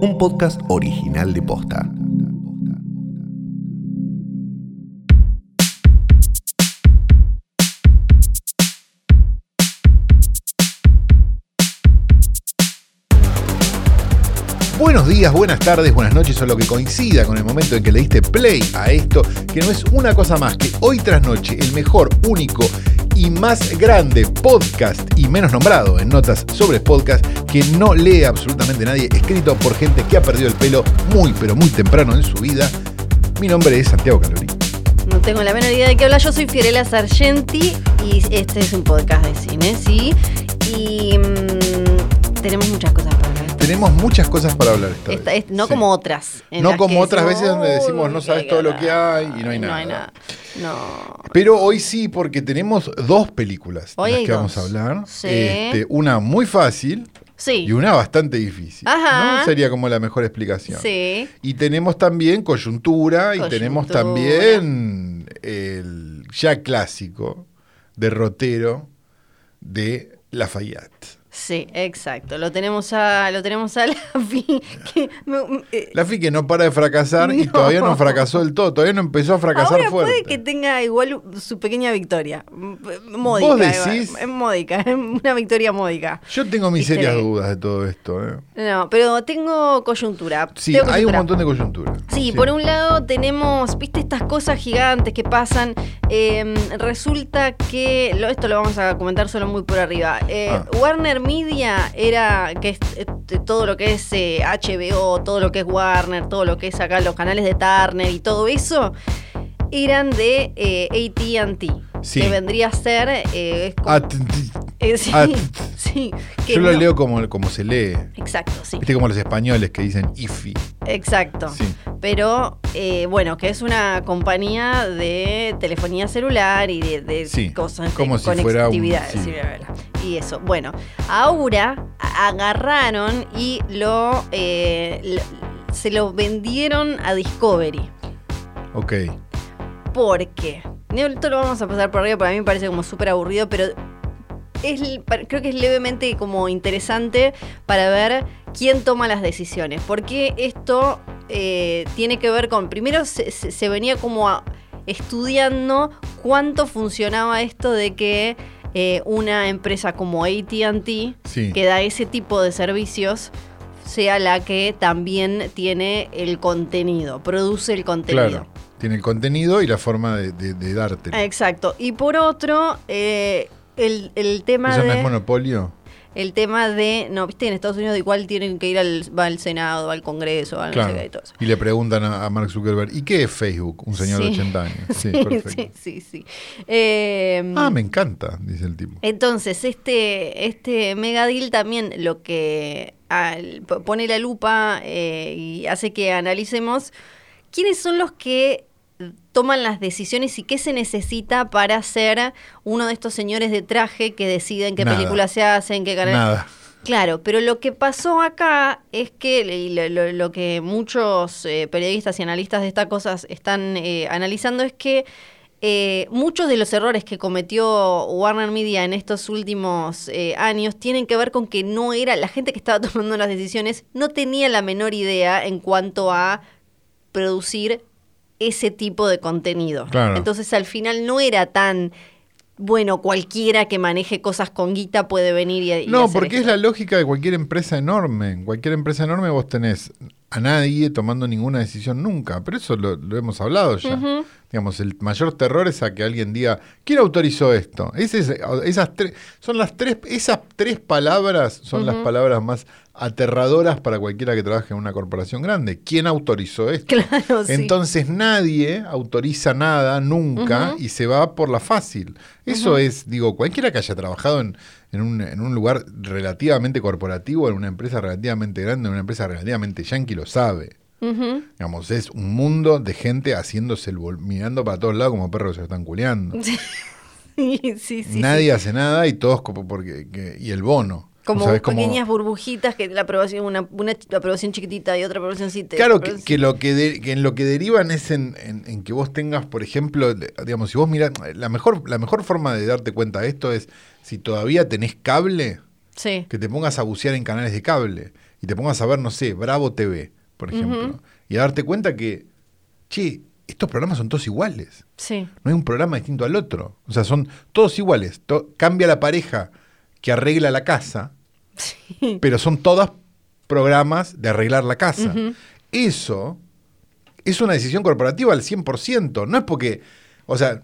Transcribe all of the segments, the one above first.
un podcast original de Posta. Buenos días, buenas tardes, buenas noches o lo que coincida con el momento en que le diste play a esto, que no es una cosa más que hoy tras noche el mejor, único y más grande podcast y menos nombrado en notas sobre podcast que no lee absolutamente nadie, escrito por gente que ha perdido el pelo muy pero muy temprano en su vida. Mi nombre es Santiago Calori. No tengo la menor idea de qué habla. Yo soy Fiorella Sargenti y este es un podcast de cine, ¿sí? Y mm, tenemos muchas cosas para. Tenemos muchas cosas para hablar esta Esta- vez. es- no Sí. como otras. No como otras decimos, veces donde decimos, "Uy, no sabes todo lo que nada". hay y no hay No hay nada. nada. No. Pero hoy sí, porque tenemos dos películas Hoy de las que vamos a hablar. Sí. Este, una muy fácil Sí. y una bastante difícil. Ajá. ¿no? Sería como la mejor explicación. Sí. Y tenemos también coyuntura, y tenemos Coyuntura. también el ya clásico derrotero de Lafayette. Sí, exacto. Lo tenemos a, lo tenemos a Lafi. que me- eh, Lafi que no para de fracasar y todavía no fracasó del todo, todavía no empezó a fracasar Ahora fuerte. puede que tenga igual su pequeña victoria. Módica. ¿Vos decís? Es módica, una victoria módica. Yo tengo mis Viste, serias dudas de todo esto. ¿eh? No, pero tengo coyuntura. Sí, Tengo hay un montón de coyuntura. Sí, por un lado tenemos, viste, estas cosas gigantes que pasan. Eh, resulta que, lo- esto lo vamos a comentar solo muy por arriba. Eh, Ah. Warner Media era, que es eh, todo lo que es eh, HBO, todo lo que es Warner, todo lo que es acá los canales de Turner y todo eso, eran de eh, ATT. Sí. Que vendría a ser. eh, es como- eh, sí, t- sí, que yo lo no- leo como, como se lee. Exacto, sí. Viste como los españoles que dicen IFI. Exacto. Sí. Pero eh, bueno, que es una compañía de telefonía celular y de, de Sí, cosas como de si fuera un- conectividad. sí. bla, bla. Y eso. Bueno, ahora agarraron y lo, eh, se lo vendieron a Discovery. Ok. ¿Por qué? Esto lo vamos a pasar por arriba, porque a mí me parece como súper aburrido, pero es, creo que es levemente como interesante para ver quién toma las decisiones. Porque esto eh, tiene que ver con, primero se, se- se venía como a- estudiando cuánto funcionaba esto de que eh, una empresa como ATT, Sí. que da ese tipo de servicios, sea la que también tiene el contenido, produce el contenido. Claro. Tiene el contenido y la forma de, de, de dártelo. Exacto. Y por otro, eh, el, el tema ¿Eso no es de. monopolio? el tema de. No, viste, en Estados Unidos igual tienen que ir al, va al Senado, va al Congreso, va a no sé Claro. qué y todo eso. Y le preguntan a, a Mark Zuckerberg, ¿y qué es Facebook? Un señor de Sí. 80 años. Sí, Sí, perfecto. sí, sí, sí. Eh, Ah, me encanta, dice el tipo. Entonces, este, este mega deal también lo que al- pone la lupa eh, y hace que analicemos quiénes son los que toman las decisiones y qué se necesita para ser uno de estos señores de traje que deciden qué Nada. películas se hacen, qué canal. Nada. Claro, pero lo que pasó acá es que y lo, lo- lo que muchos eh, periodistas y analistas de estas cosas están eh, analizando es que eh, muchos de los errores que cometió Warner Media en estos últimos eh, años tienen que ver con que no era la gente que estaba tomando las decisiones no tenía la menor idea en cuanto a producir ese tipo de contenido. Claro. Entonces al final no era tan bueno, cualquiera que maneje cosas con guita puede venir y, y No, hacer porque es la lógica de cualquier empresa enorme. En cualquier empresa enorme vos tenés a nadie tomando ninguna decisión nunca. Pero eso lo, lo hemos hablado ya. Digamos, el mayor terror es a que alguien diga, ¿quién autorizó esto? Ese esas tres, son las tres, esas tres palabras son las palabras más aterradoras para cualquiera que trabaje en una corporación grande. ¿Quién autorizó esto? Claro, sí. Entonces nadie autoriza nada nunca y se va por la fácil. Eso es, digo, cualquiera que haya trabajado en, en un, en un lugar relativamente corporativo, en una empresa relativamente grande, en una empresa relativamente yankee, lo sabe. Digamos, es un mundo de gente haciéndose el mirando para todos lados como perros que se están culeando. Sí, sí, sí. Nadie sí. hace nada y todos como porque que- y el bono. Como ¿Sabés cómo? pequeñas burbujitas que la aprobación, una, una aprobación chiquitita y otra aprobación Claro, que, que lo que, de- que en lo que derivan es en, en- en que vos tengas, por ejemplo, digamos, si vos mirás, la mejor, la mejor forma de darte cuenta de esto es si todavía tenés cable, Sí. Que te pongas a bucear en canales de cable y te pongas a ver, no sé, Bravo TV, por ejemplo, y a darte cuenta que, che, estos programas son todos iguales. Sí. No hay un programa distinto al otro. O sea, son todos iguales. To- cambia la pareja que arregla la casa, pero son todas programas de arreglar la casa. Eso es una decisión corporativa al 100%. No es porque, o sea,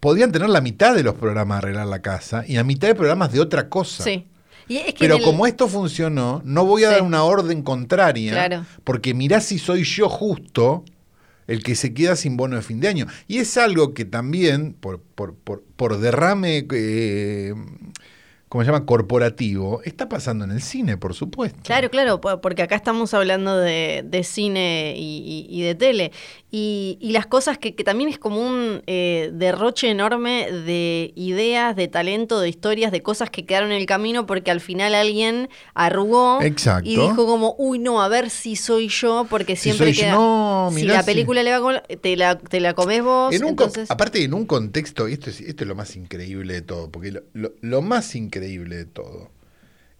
podrían tener la mitad de los programas de arreglar la casa y la mitad de programas de otra cosa. Sí. Y es que Pero el- como esto funcionó, no voy a Sí. dar una orden contraria, Claro. porque mirá si soy yo justo el que se queda sin bono de fin de año. Y es algo que también, por, por, por, por derrame, eh, ¿cómo se llama? Corporativo, está pasando en el cine, por supuesto. Claro, claro, po- porque acá estamos hablando de, de cine y, y- y de tele. Y, y las cosas que, que también es como un eh, derroche enorme de ideas, de talento, de historias, de cosas que quedaron en el camino porque al final alguien arrugó Exacto. y dijo como, uy, no, a ver si soy yo, porque Si siempre yo, queda... si la si- película le va con... Te la, te la comes vos, En entonces... aparte, en un contexto, y esto es, esto es lo más increíble de todo, porque lo, lo- lo más increíble de todo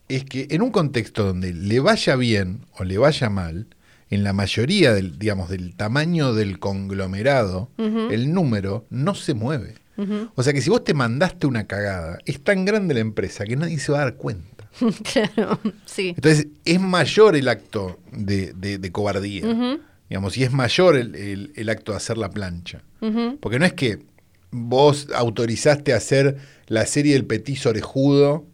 es que en un contexto donde le vaya bien o le vaya mal, en la mayoría del, digamos, del tamaño del conglomerado, el número no se mueve. O sea que si vos te mandaste una cagada, es tan grande la empresa que nadie se va a dar cuenta. claro, sí. Entonces es mayor el acto de, de- de cobardía, digamos, y es mayor el, el- el acto de hacer la plancha. Porque no es que vos autorizaste a hacer la serie del petiso orejudo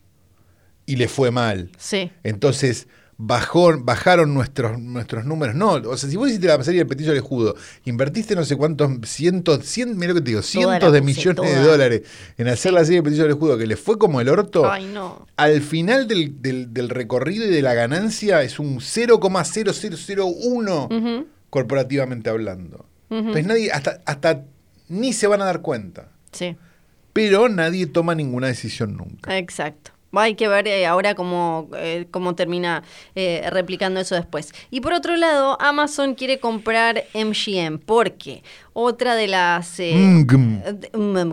y le fue mal. Sí. Entonces bajó, bajaron nuestros, nuestros números. No, o sea, si vos hiciste la serie del petiso orejudo, invertiste no sé cuántos, cientos, cien, mira lo que te digo, cientos de millones de dólares en hacer la serie del petiso orejudo, que le fue como el orto. Ay, no. Al final del, del- del recorrido y de la ganancia es un 0,0001 Ujú, corporativamente hablando. ujú. Entonces nadie, hasta, hasta ni se van a dar cuenta. Sí. Pero nadie toma ninguna decisión nunca. Exacto. Hay que ver eh, ahora cómo, eh, cómo termina eh, replicando eso después. Y por otro lado, Amazon quiere comprar MGM porque otra de las... eh, Mm,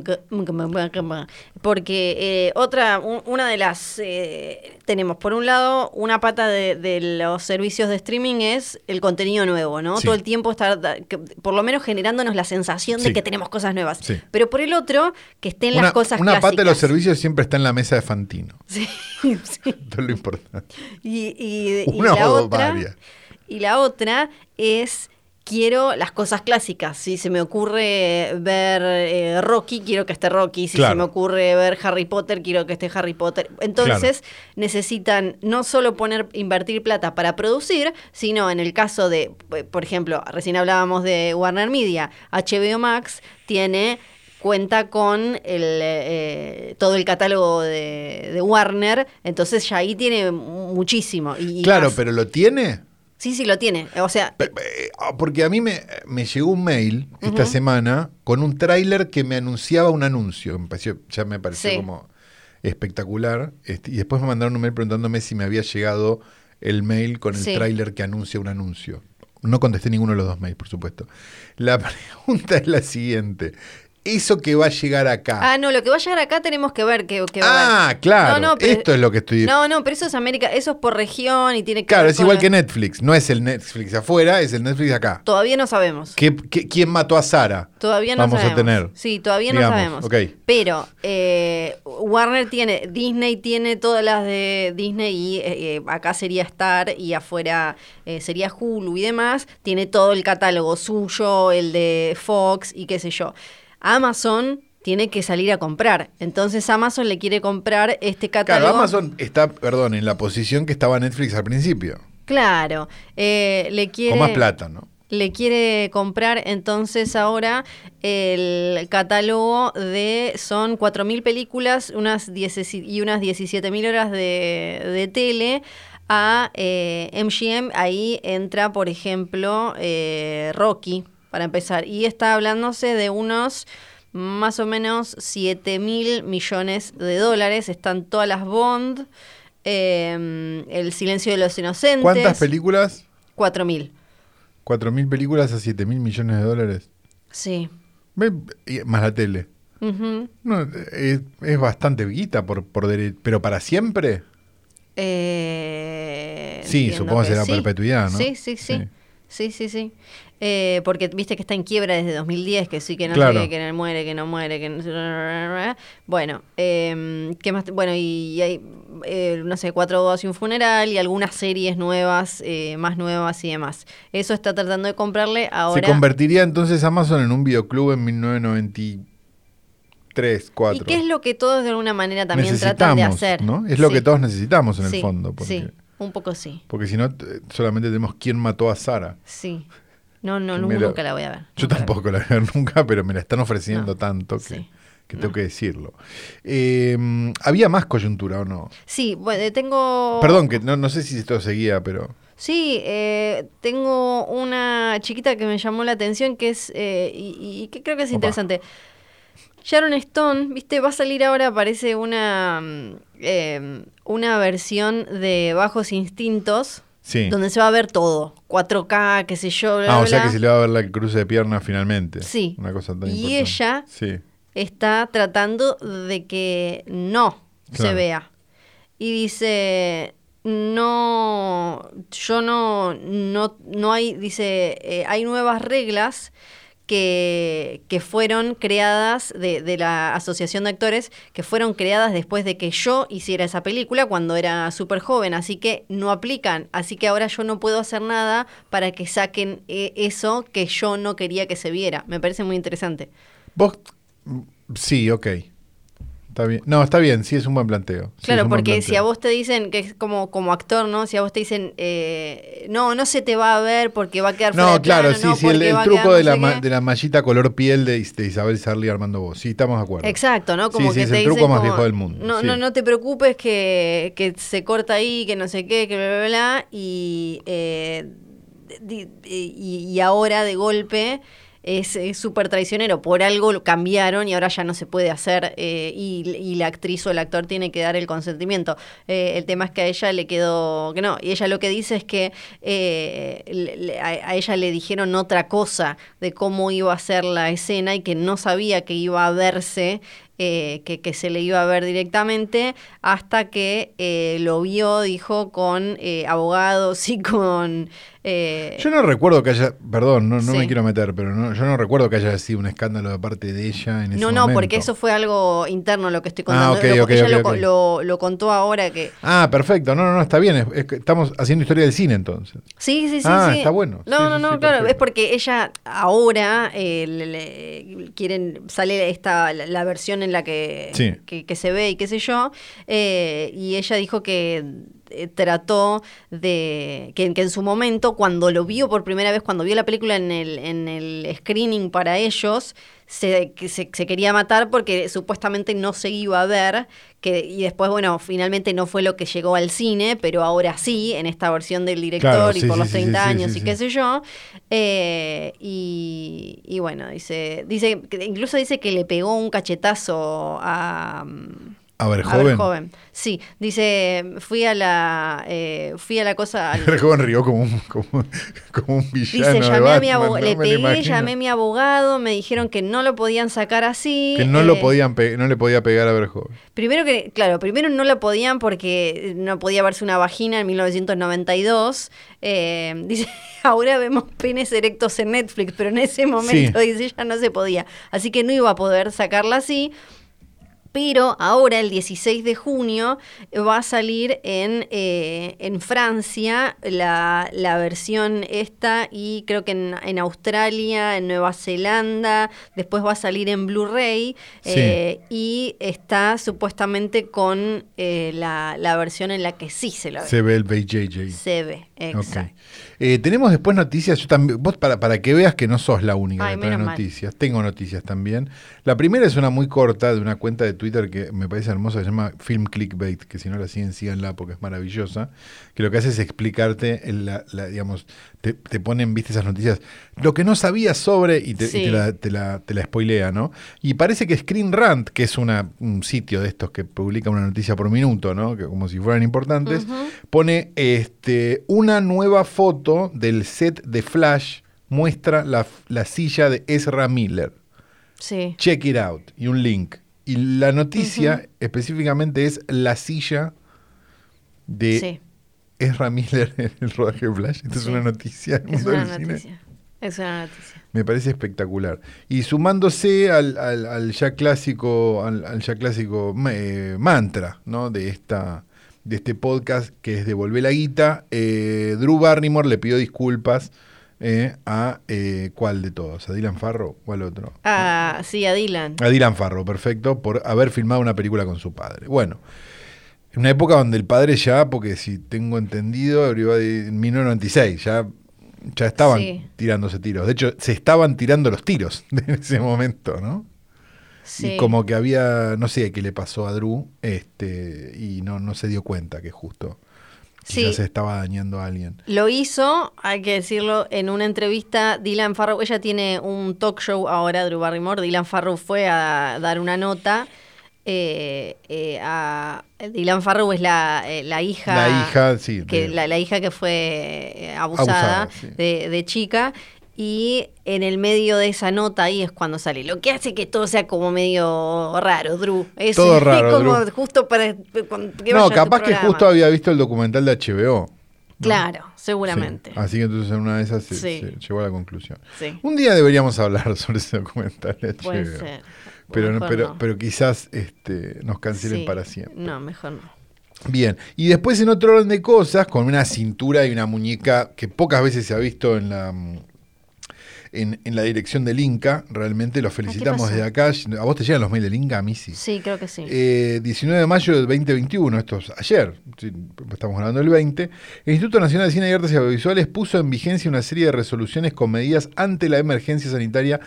porque eh, otra, un- una de las... eh, tenemos por un lado una pata de, de los servicios de streaming es el contenido nuevo, ¿no? Sí. Todo el tiempo estar, por lo menos generándonos la sensación Sí. de que tenemos cosas nuevas. Sí. Pero por el otro, que estén Una, las cosas una pata de los clásicas. servicios siempre está en la mesa de Fantino. Sí, sí. Esto es lo importante. Y, y- y Una la o otra, varias. y la otra es quiero las cosas clásicas. Si se me ocurre ver eh, Rocky, quiero que esté Rocky. Si Claro. se me ocurre ver Harry Potter, quiero que esté Harry Potter. Entonces necesitan no solo poner invertir plata para producir, sino en el caso de, por ejemplo, recién hablábamos de Warner Media, HBO Max tiene cuenta con el, eh, todo el catálogo de, de Warner, entonces ya ahí tiene muchísimo. Y Claro, más. pero ¿lo tiene? Sí, sí, lo tiene. O sea, pe- ah, Porque a mí me, me llegó un mail esta semana con un tráiler que me anunciaba un anuncio. Me pareció- ya me pareció Sí. como espectacular. Este, y después me mandaron un mail preguntándome si me había llegado el mail con el Sí. tráiler que anuncia un anuncio. No contesté ninguno de los dos mails, por supuesto. La pregunta es la siguiente. Eso que va a llegar acá. ah, no, lo que va a llegar acá tenemos que ver que, que va a Ah, claro. No, no, pero- Esto es lo que estoy. No, no, pero eso es América, eso es por región y tiene que claro, ver es igual que Netflix. No es el Netflix afuera, es el Netflix acá. Todavía no sabemos. ¿Qué, qué- quién mató a Sara? Todavía no Vamos sabemos. a tener. Sí, todavía Digamos, no sabemos. ok. Pero eh, Warner tiene, Disney tiene todas las de Disney y eh, eh, acá sería Star y afuera eh, sería Hulu y demás. Tiene todo el catálogo suyo, el de Fox y qué sé yo. Amazon tiene que salir a comprar. Entonces Amazon le quiere comprar este catálogo. Claro, Amazon está, perdón, en la posición que estaba Netflix al principio. Claro, eh, le quiere... Con más plata, ¿no? Le quiere comprar entonces ahora el catálogo de, son 4.000 películas unas 10 y unas 17.000 horas de, de tele a eh, MGM. Ahí entra, por ejemplo, eh, Rocky, para empezar. Y está hablándose de unos más o menos 7 mil millones de dólares. Están todas las Bond, eh, El silencio de los inocentes. ¿Cuántas películas? 4 mil. ¿Cuatro mil películas a siete mil millones de dólares? Sí. Más la tele. No, es, es bastante guita, por, por pero para siempre. Eh, Sí, supongo que será sí. perpetuidad, ¿no? Sí, sí, sí. Sí. Sí, sí, sí. Eh, porque viste que está en quiebra desde 2010, que sí, que no Claro. qué, que no muere, que no muere, que no... Bueno, eh, ¿qué más? Bueno, y hay, eh, no sé, cuatro bodas y un funeral y algunas series nuevas, eh, más nuevas y demás. Eso está tratando de comprarle ahora... Se convertiría entonces Amazon en un videoclub en 1993, 4. ¿Y qué es lo que todos de alguna manera también tratan de hacer? ¿no? Es lo Sí. que todos necesitamos en el fondo. Porque, Sí, un poco sí. porque si no, solamente tenemos quién mató a Sara. Sí. No, no, nunca la voy a ver. Yo tampoco la voy a ver nunca, pero me la están ofreciendo No, tanto que, sí, que tengo no. que decirlo. Eh, ¿Había más coyuntura o no? Sí, bueno, tengo... Perdón, que no, no sé si esto seguía, pero... Sí, eh, tengo una chiquita que me llamó la atención que es, eh, y, y que creo que es Opa. interesante. Sharon Stone, viste, va a salir ahora, parece una, mm, eh, una versión de Bajos Instintos, Sí. donde se va a ver todo, 4K, qué sé yo, bla, Ah, o bla, sea que se le va a ver la cruce de piernas finalmente. Sí. Una cosa tan Y importante. ella- Sí. está tratando de que no se vea. Y dice, no, yo no, no, no hay, dice, eh, hay nuevas reglas que, fueron creadas de, de la Asociación de Actores, que fueron creadas después de que yo hiciera esa película cuando era súper joven, así que no aplican, así que ahora yo no puedo hacer nada para que saquen eh, eso que yo no quería que se viera. Me parece muy interesante. Vos... Sí, ok. Está bien. No, está bien, sí es un buen planteo. Sí, Claro, porque si a vos te dicen que es como, como actor, ¿no? Si a vos te dicen, eh, no, no se te va a ver porque va a quedar No, claro, plano, sí, no, sí, el, truco quedar de, no la, de la mallita color piel de, de Isabel Sarli Armando vos. Sí, estamos de acuerdo. Exacto, ¿no? Como Sí, sí, que es te el truco más viejo del mundo, No, sí. no, no te preocupes que, que se corta ahí, que no sé qué, que bla, bla, bla. Y, eh, y, y ahora de golpe es súper traicionero. Por algo cambiaron y ahora ya no se puede hacer. eh, y, la actriz o el actor tiene que dar el consentimiento. Eh, el tema es que a ella le quedó que no. Y ella lo que dice es que eh, a, a ella le dijeron otra cosa de cómo iba a ser la escena y que no sabía que iba a verse. que, que se le iba a ver directamente hasta que lo vio, dijo, con abogados y con... eh, Yo no recuerdo que haya, perdón, no, no Sí. me quiero meter, pero no, yo no recuerdo que haya sido un escándalo de parte de ella en ese no, no, momento. porque eso fue algo interno lo que estoy Ah, contando. ok, Lo- ok, ella lo, lo- lo contó ahora que... Ah, perfecto, no, no, no, está bien, es- es que estamos haciendo historia del cine entonces. Sí, sí, sí. Ah, sí. está bueno. No, Sí, no, no, claro. perfecto. Es porque ella ahora eh, le- le- quieren, sale esta, la, la versión en la que, que se ve y qué sé yo. eh, y ella dijo que eh, trató de que, que en su momento, cuando lo vio por primera vez, cuando vio la película en el, en el screening para ellos, se, que se, se quería matar porque supuestamente no se iba a ver. Que, y después, bueno, finalmente no fue lo que llegó al cine, pero ahora sí, en esta versión del director Claro, y por sí, los sí, 30 sí, sí, años y qué sé yo. Eh, y, y bueno, dice, dice, incluso dice que le pegó un cachetazo a... A ver, a joven. Verhoeven. Sí, dice, fui a la, eh, fui a la cosa... al- El joven rió como un, como, como un villano. Dice, de llamé a mi abogado, ¿no? le pegué, llamé a mi abogado, me dijeron que no lo podían sacar así. Que no, lo eh, podían no le podía pegar a ver joven. Primero que, claro, primero no lo podían porque no podía verse una vagina en 1992. Eh, dice, ahora vemos penes erectos en Netflix, pero en ese momento, dice, ya no se podía. Así que no iba a poder sacarla así. Pero ahora, el 16 de junio, va a salir en, eh, en Francia la, la versión esta y creo que en, en Australia, en Nueva Zelanda, después va a salir en Blu-ray Sí. eh, y está supuestamente con eh, la, la versión en la que sí se la ve. Se ve el BJJ. Se ve, exacto. Ok. Eh, tenemos después noticias, yo también, vos para, para que veas que no sos la única Ay, que trae mal. noticias, tengo noticias también. La primera es una muy corta de una cuenta de Twitter que me parece hermosa, se llama Film Clickbait, que si no la siguen, síganla porque es maravillosa, que lo que hace es explicarte, el- la, la- digamos, te, te ponen, viste, esas noticias, lo que no sabías sobre, y te, y Sí. te la, te, la, te la spoilea, ¿no? Y parece que Screen Rant, que es una, un sitio de estos que publica una noticia por minuto, ¿no? Que como si fueran importantes, pone este, una nueva foto del set de Flash, muestra la, la silla de Ezra Miller. Sí. Check it out y un link. Y la noticia específicamente es la silla de Sí. Ezra Miller en el rodaje de Flash. Esto es Sí. una noticia del Es una del cine. noticia. Es una noticia. Me parece espectacular. Y sumándose al, al- al ya clásico, al, al ya clásico eh, mantra, ¿no? De esta, de este podcast que es Devolver la guita, eh, Drew Barrymore le pidió disculpas eh, a eh, ¿cuál de todos? ¿A Dylan Farrow o al otro? Ah, sí, a Dylan. A Dylan Farrow, perfecto, por haber filmado una película con su padre. Bueno, en una época donde el padre ya, porque si tengo entendido, en 1996, ya, ya estaban Sí. tirándose tiros. De hecho, se estaban tirando los tiros en ese momento, ¿no? Sí. Y como que había, no sé qué le pasó a Drew, este, y no, no se dio cuenta que justo quizás Sí. se estaba dañando a alguien. Lo hizo, hay que decirlo, en una entrevista. Dylan Farrow, ella tiene un talk show ahora, Drew Barrymore. Dylan Farrow fue a dar una nota. eh, eh, a Dylan Farrow es la, eh, la hija. La hija, sí, Que, de- la, la hija que fue abusada, Abusada, sí. de, de chica. Y en el medio de esa nota ahí es cuando sale. Lo que hace que todo sea como medio raro, Drew. Es Todo raro, como Drew. justo para. que No, capaz que programa. justo había visto el documental de HBO. ¿no? Claro, Sí. seguramente. Así que entonces en una de esas se, Sí. se llegó a la conclusión. Sí. Un día deberíamos hablar sobre ese documental de Puede HBO. ser. Pero, no- pero, no. pero quizás este, nos cancelen para siempre. No, mejor no. Bien, y después en otro orden de cosas, con una cintura y una muñeca que pocas veces se ha visto en la mm, en, en la dirección del Inca, realmente los felicitamos pasó? desde acá. ¿A vos te llegan los mails del Inca? A mí sí. Sí, creo que sí. Eh, 19 de mayo del 2021, esto es ayer, estamos hablando del 20, el Instituto Nacional de Cine y Artes Audiovisuales puso en vigencia una serie de resoluciones con medidas ante la emergencia sanitaria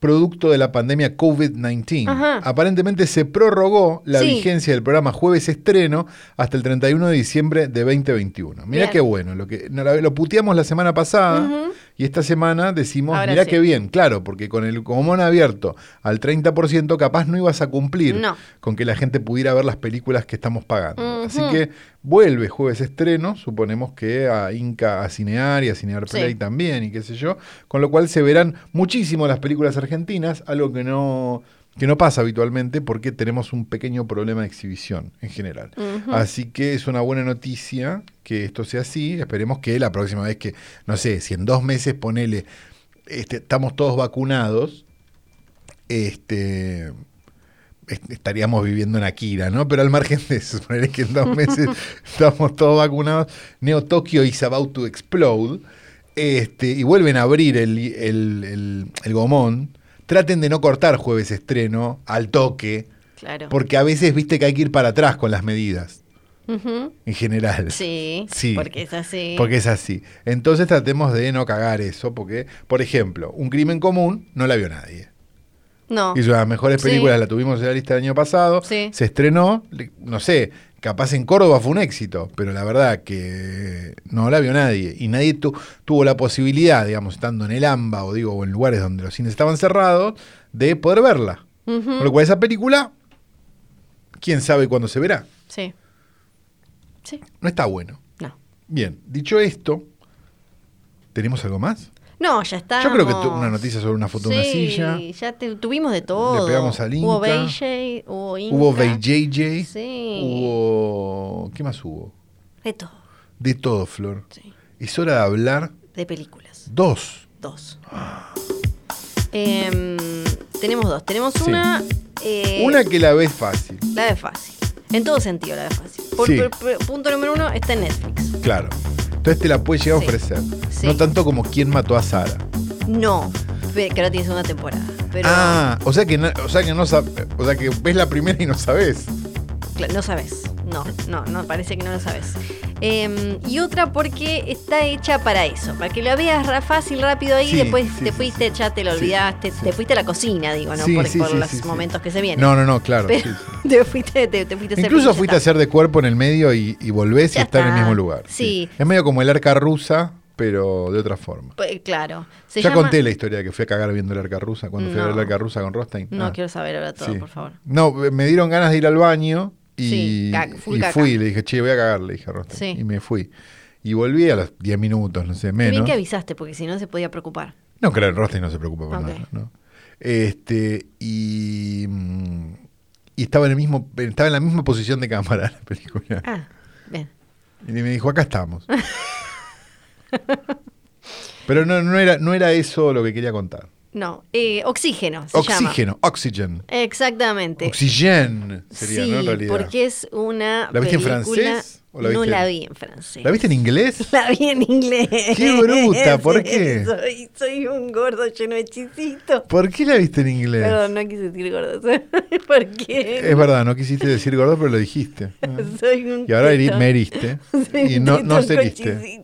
producto de la pandemia COVID-19. Ajá. Aparentemente se prorrogó la Sí. vigencia del programa Jueves Estreno hasta el 31 de diciembre de 2021. Mirá Bien. qué bueno, lo que lo puteamos la semana pasada Ujú. Y esta semana decimos, Ahora mirá sí. qué bien, claro, porque con el común abierto al 30% capaz no ibas a cumplir No. con que la gente pudiera ver las películas que estamos pagando. Así que vuelve jueves estreno, suponemos que a Inca, a Cinear y a Cinear Sí. Play también y qué sé yo, con lo cual se verán muchísimo las películas argentinas, algo que no que no pasa habitualmente porque tenemos un pequeño problema de exhibición en general. Así que es una buena noticia que esto sea así. Esperemos que la próxima vez que, no sé, si en dos meses ponele, este, estamos todos vacunados, este est- estaríamos viviendo en Akira, ¿no? Pero al margen de eso, suponer que en dos meses estamos todos vacunados, Neo Tokyo is about to explode, este, y vuelven a abrir el, el, el- el gomón, traten de no cortar jueves estreno al toque, Claro. porque a veces viste que hay que ir para atrás con las medidas, en general. Sí, Sí. porque es así. Porque es así. Entonces tratemos de no cagar eso, porque, por ejemplo, un crimen común no la vio nadie. No. Hizo las mejores Sí. películas, la tuvimos en la lista del año pasado. Sí. Se estrenó, no sé, capaz en Córdoba fue un éxito, pero la verdad que no la vio nadie. Y nadie tu- tuvo la posibilidad, digamos, estando en el AMBA o digo, o en lugares donde los cines estaban cerrados, de poder verla. Con lo cual esa película, quién sabe cuándo se verá. Sí. Sí. No está bueno. No. Bien, dicho esto, ¿tenemos algo más? No, ya está. Yo creo que tu- una noticia sobre una foto de una silla. ya te- tuvimos de todo. Le pegamos al Hubo Inca. BJ, hubo Inca. Hubo VJJ, Sí. hubo... ¿Qué más hubo? De todo. De todo, Flor. Sí. Es hora de hablar De películas. dos. Dos. Em, tenemos dos. Tenemos Sí. una. eh, Una que la ves fácil, La de fácil. En todo sentido la de fácil. Por, Sí. por- por- punto número uno está en Netflix. claro. Entonces te la puede llegar Sí. a ofrecer. Sí. No tanto como quién mató a Sara. No. Que ahora tiene segunda temporada. Pero Ah, o sea que no, o sea que no o sea que ves la primera y no sabes. No sabes. No, no, no, parece que no lo sabes. Em, y otra porque está hecha para eso, para que la veas fácil, rápido ahí, Sí, después sí, te fuiste, ya te lo olvidaste, te fuiste a la cocina, digo, ¿no? Por por los momentos que se vienen. No, no, no, claro. Te fuiste, te, te fuiste a hacer Incluso fuiste a hacer de cuerpo en el medio y, y volvés y está en el mismo lugar. Sí. Es medio como el arca rusa, pero de otra forma. Pues, Claro. Se ya llama- conté la historia de que fui a cagar viendo el arca rusa, cuando fui a ver el No. arca rusa con Rostein. No Ah, quiero saber ahora todo, sí. por favor. No, me dieron ganas de ir al baño y, Sí, full y caca. fui. Le dije, che, voy a cagar, le dije a. Sí. Y me fui. Y volví a los 10 minutos, no sé, Qué bien menos. que avisaste, porque si no se podía preocupar. No, claro, Rostein no se preocupa por nada, ¿no? Este, y, y estaba en el mismo, estaba en la misma posición de cámara la película. Ah, bien. Y me dijo, acá estamos. Pero no, no, era, no era eso lo que quería contar. No, eh, oxígeno se llama. Oxígeno, oxygen. Exactamente. Oxygen sería, sí, ¿no? En realidad. porque es una ¿La viste en película- francés o la no viste en- la vi en francés. ¿La viste en inglés? La vi en inglés. ¡Qué bruta! ¿Por qué? Soy, soy un gordo lleno de chisitos. ¿Por qué la viste en inglés? Perdón, no quise decir gordo. Porque Es verdad, no quisiste decir gordo, pero lo dijiste. soy un Y ahora teto. me heriste. Soy Y no, no seriste.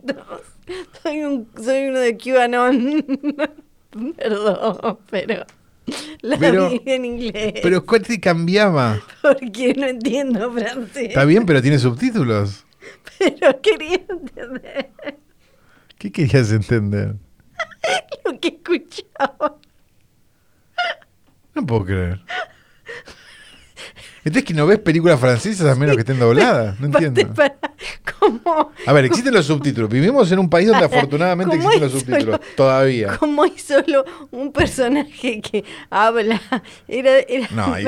Soy, un, soy uno de QAnon. Perdón, pero la Pero- vi en inglés. Pero ¿cuál te cambiaba? porque no entiendo francés. Está bien, pero tiene subtítulos. Pero quería entender ¿Qué querías entender? lo que escuchaba. No puedo creer. Entonces que no ves películas francesas a menos que estén dobladas. No entiendo. Para, como, A ver, existen los subtítulos. Vivimos en un país donde afortunadamente ¿Cómo existen los subtítulos. Todavía. como hay solo un personaje que habla. Era, era- No, hay,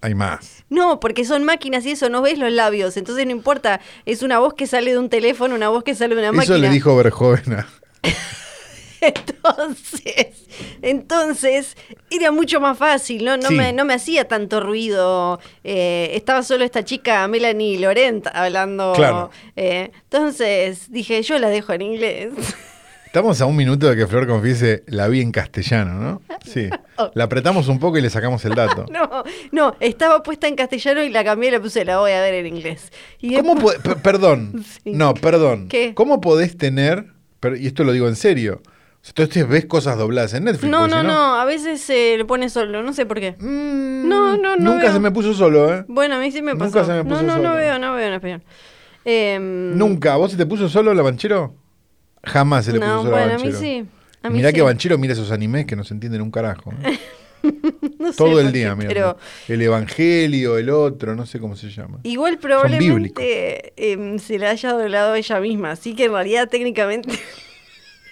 hay más. No, porque son máquinas y eso, no ves los labios. Entonces no importa. Es una voz que sale de un teléfono, una voz que sale de una máquina. Eso le dijo Verjoven Entonces, entonces era mucho más fácil, ¿no? No, Sí. me, no me hacía tanto ruido. eh, estaba solo esta chica, Melanie Laurent, hablando. Claro. eh, entonces dije, yo la dejo en inglés. Estamos a un minuto de que Flor confiese la vi en castellano, ¿no? Sí. La apretamos un poco y le sacamos el dato. no, no, estaba puesta en castellano y la cambié y la puse, la voy a ver en inglés. Y ¿Cómo después- perdón. Sí. No, perdón. ¿Qué? ¿Cómo podés tener, pero- y esto lo digo en serio, entonces ves cosas dobladas en Netflix? No, no, no, a veces se le pone solo, no sé por qué. Mm, No, no, no Nunca veo. se me puso solo, ¿eh? Bueno, a mí sí me pasó. Nunca se me puso no, no, solo. no veo, no veo en español. Em, Nunca. ¿Vos se te puso solo la Banchero? Jamás se le puso solo bueno, a a mí Banchero. sí. A mí Mirá sí. que Banchero mira esos animes que no se entienden un carajo. ¿eh? No Todo el día, mira. Pero El Evangelio, el otro, no sé cómo se llama. igual probablemente em, se la haya doblado ella misma. Así que en realidad técnicamente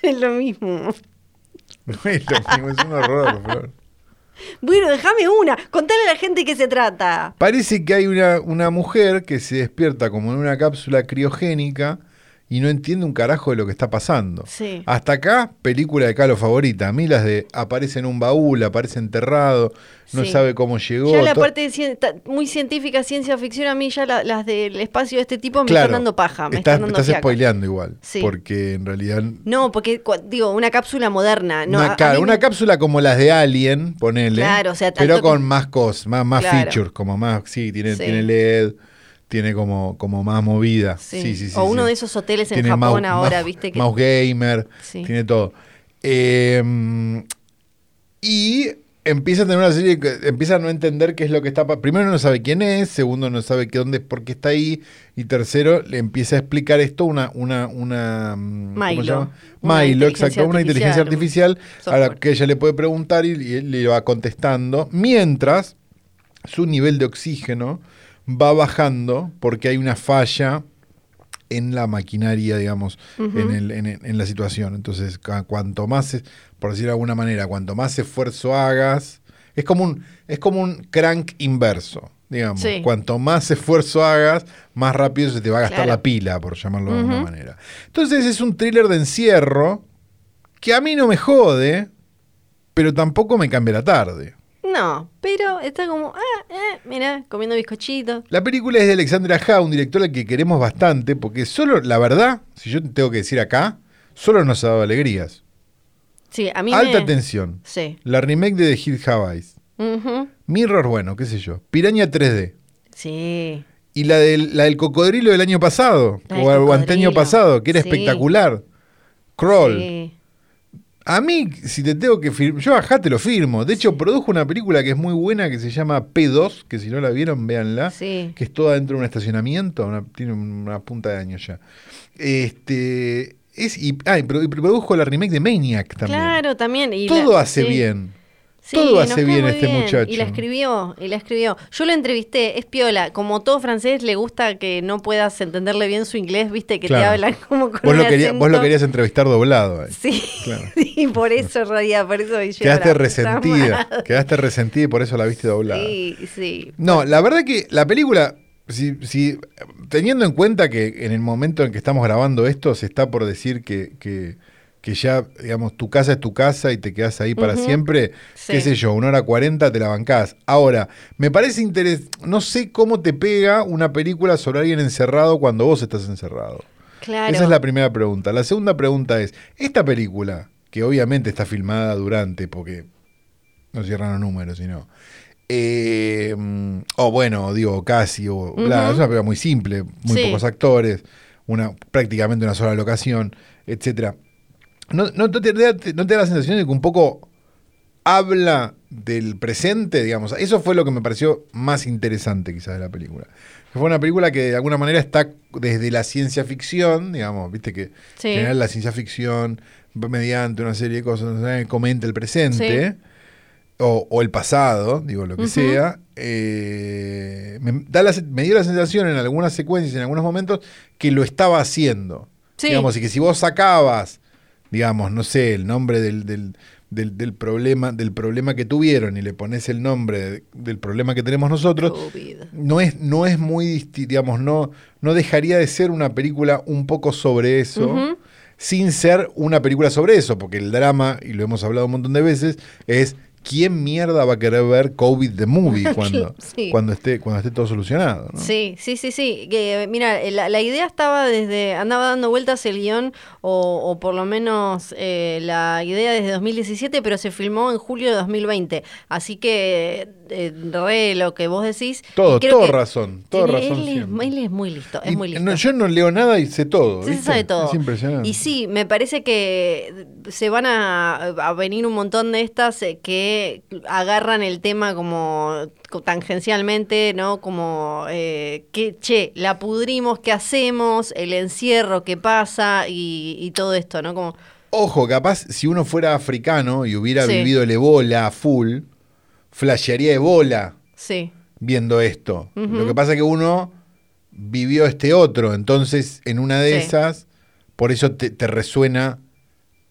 es lo mismo. No es lo mismo, es un horror, Flor. Bueno, déjame una. Contale a la gente qué se trata. Parece que hay una, una mujer que se despierta como en una cápsula criogénica y no entiende un carajo de lo que está pasando. Sí. Hasta acá, película de Calo favorita. A mí las de aparece en un baúl, aparece enterrado, no Sí. sabe cómo llegó. Ya la parte de cien- muy científica, ciencia ficción, a mí ya la- las del espacio de este tipo me Claro, están dando paja. Me estás, están dando estás spoileando igual. Sí. Porque en realidad. No, porque digo, una cápsula moderna. No, una, a- a una me- cápsula como las de Alien, ponele. Claro, o sea, pero tanto con que- más cosas, más, más Claro. features, como más. Sí, tiene, Sí. tiene LED, tiene como, como más movida. Sí. Sí, sí, sí. o uno sí. de esos hoteles en Tiene Japón mouse- ahora, mouse- viste que. Mouse gamer, Sí. tiene todo. Eh, y empieza a tener una serie que empieza a no entender qué es lo que está primero no sabe quién es segundo no sabe qué dónde por qué está ahí y tercero le empieza a explicar esto una una una mm, ¿cómo se Milo. llama? Una Milo exacto una inteligencia artificial, a la que ella le puede preguntar y, y le va contestando mientras su nivel de oxígeno va bajando porque hay una falla en la maquinaria, digamos, en, el- en- en la situación. Entonces, cuanto más, es- por decir de alguna manera, cuanto más esfuerzo hagas, es como un, es como un crank inverso, digamos. Sí. Cuanto más esfuerzo hagas, más rápido se te va a gastar Claro. la pila, por llamarlo de alguna manera. Entonces es un thriller de encierro que a mí no me jode, pero tampoco me cambia la tarde. No, pero está como, ah, eh, mira, comiendo bizcochitos. La película es de Alexandra Ha, un director al que queremos bastante, porque solo, la verdad, si yo tengo que decir acá, solo nos ha dado alegrías. Sí, a mí Alta me... tensión. Sí. La remake de The Hill Have Eyes. Ujú. Mirror, bueno, qué sé yo. Piraña 3D. Sí. Y la del, la del cocodrilo del año pasado, La del o el anteño pasado, que era sí. espectacular. Crawl. Sí. A mí, si te tengo que firmar, yo acá te lo firmo. De hecho, produjo una película que es muy buena que se llama P2, que si no la vieron, véanla. Sí. Que es toda dentro de un estacionamiento, una- tiene una punta de años ya. Este. Es, y, ah, y produ- y produjo la remake de Maniac también. Claro, también. y Todo la- hace sí. bien. Todo nos hace bien este muchacho. Y la escribió, y la escribió. Yo lo entrevisté, es piola. Como todo francés, le gusta que no puedas entenderle bien su inglés, viste, que Claro. te hablan como con Vos un lo, querías, vos lo querías entrevistar doblado. ahí. Sí, Claro. sí, por eso, Radia, por eso Quedaste resentida. Quedaste resentida y por eso la viste doblada. Sí, sí. No, la verdad que la película, si, si- teniendo en cuenta que en el momento en que estamos grabando esto, se está por decir que, que, que ya, digamos, tu casa es tu casa y te quedas ahí para siempre, qué sé yo, una hora cuarenta te la bancás. Ahora, me parece interesante, no sé cómo te pega una película sobre alguien encerrado cuando vos estás encerrado. Claro. Esa es la primera pregunta. La segunda pregunta es, esta película, que obviamente está filmada durante, porque no cierran los números, sino... eh, o bueno, digo, casi, o bla, es una película muy simple, muy Sí. pocos actores, una, prácticamente una sola locación, etcétera. ¿No, no, te, da- ¿No te da la sensación de que un poco habla del presente, digamos? Eso fue lo que me pareció más interesante quizás de la película. Fue una película que de alguna manera está desde la ciencia ficción, digamos, viste que Sí. en general la ciencia ficción, mediante una serie de cosas, comenta el presente. O, o el pasado, digo, lo que sea, eh, me, da la me dio la sensación en algunas secuencias, en algunos momentos, que lo estaba haciendo. Sí. Digamos, y que si vos sacabas, digamos, no sé, el nombre del, del, del- del problema, del problema que tuvieron y le pones el nombre de- del problema que tenemos nosotros, COVID. no es, no es muy digamos, no, no dejaría de ser una película un poco sobre eso, sin ser una película sobre eso, porque el drama, y lo hemos hablado un montón de veces, es ¿quién mierda va a querer ver COVID the Movie cuando, Sí. cuando, esté, cuando esté todo solucionado? ¿no? Sí, sí, sí, sí. Que, mira, la, la idea estaba desde, andaba dando vueltas el guion, o, o por lo menos eh, la idea desde 2017, pero se filmó en julio de 2020. Así que, eh, re lo que vos decís. Todo, todo razón, todo tiene- razón Él es, él es muy listo, es Y muy listo. no, yo no leo nada y sé todo. Sí, se sabe todo. Es impresionante. Y sí, me parece que se van a, a venir un montón de estas eh, que agarran el tema como co- tangencialmente, ¿no? Como eh, que, che, la pudrimos, ¿qué hacemos? El encierro, ¿qué pasa? Y, y todo esto, ¿no? Como, Ojo, capaz si uno fuera africano y hubiera Sí. vivido el ebola a full, flashearía ebola sí, viendo esto. Lo que pasa es que uno vivió este otro, entonces en una de Sí. esas, por eso te, te resuena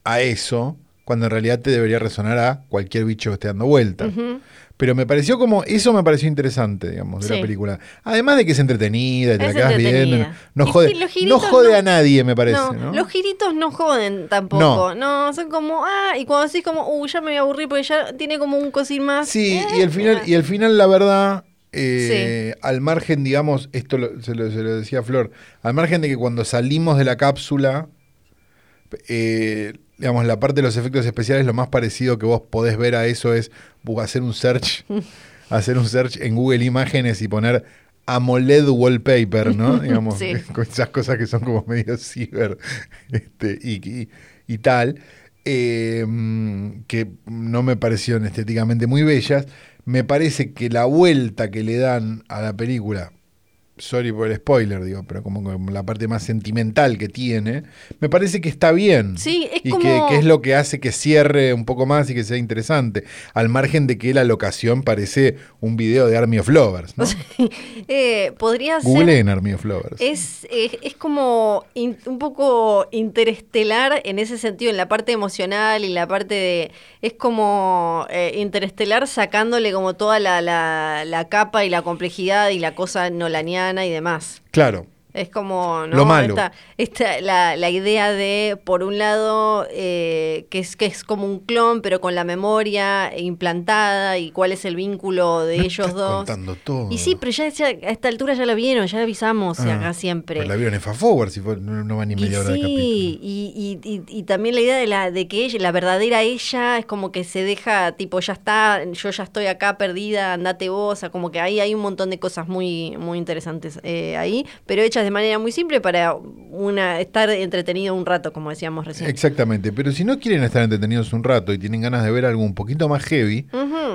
a eso, cuando en realidad te debería resonar a cualquier bicho que esté dando vueltas. Ujú. Pero me pareció como, eso me pareció interesante, digamos, de la película. Además de que es entretenida y te Es la quedas viendo. No jode, sí, no jode no- a nadie, me parece, no, ¿no? los giritos no joden tampoco. No. son como, ah, y cuando decís como, uy, ya me voy a aburrir porque ya tiene como un cosín más. Sí, eh, y el final, eh. y el final, la verdad, eh, al margen, digamos, esto lo- se, lo, se lo decía Flor, al margen de que cuando salimos de la cápsula, eh, digamos, la parte de los efectos especiales, lo más parecido que vos podés ver a eso es hacer un search, hacer un search en Google Imágenes y poner AMOLED wallpaper, ¿no? Digamos, Sí. con esas cosas que son como medio ciber este, y, y- y tal, eh, que no me parecieron estéticamente muy bellas. Me parece que la vuelta que le dan a la película, sorry por el spoiler, digo, pero como, como la parte más sentimental que tiene, me parece que está bien. Sí, es y como- que, que es lo que hace que cierre un poco más y que sea interesante. Al margen de que la locación parece un video de Army of Lovers, ¿no? Eh, podría ser. Google en Army of Lovers. Es, es, es como in- un poco interestelar en ese sentido, en la parte emocional y la parte de... Es como eh, interestelar sacándole como toda la, la, la capa y la complejidad y la cosa y demás. Claro. Es como, ¿no? Lo malo. Esta, esta- la, la idea de, por un lado, eh, que, es, que es como un clon, pero con la memoria implantada y cuál es el vínculo de ellos estás dos. contando todo. Y sí, pero ya, ya a esta altura ya la vieron, ya la avisamos Ah, acá siempre. Pero la vieron en Fast Forward, si fue, no, no va ni Y media hora de capítulo. sí, y, y- y- y también la idea de la de que ella, la verdadera ella, es como que se deja, tipo, ya está, yo ya estoy acá perdida, andate vos, o sea, como que ahí hay un montón de cosas muy, muy interesantes eh, ahí, pero hechas de manera muy simple para una estar entretenido un rato, como decíamos recién. Exactamente, pero si no quieren estar entretenidos un rato y tienen ganas de ver algo un poquito más heavy,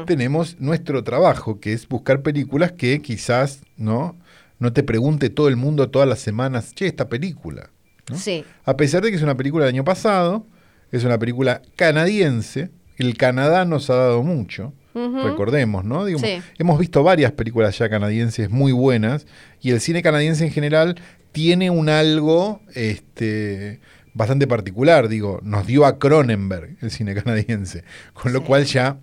tenemos nuestro trabajo, que es buscar películas que quizás no, no te pregunte todo el mundo todas las semanas, che, esta película. ¿no? Sí. A pesar de que es una película del año pasado, es una película canadiense, el Canadá nos ha dado mucho. Recordemos, ¿no? Hemos visto varias películas ya canadienses muy buenas y el cine canadiense en general tiene un algo este, bastante particular. Digo, nos dio a Cronenberg el cine canadiense, con lo cual ya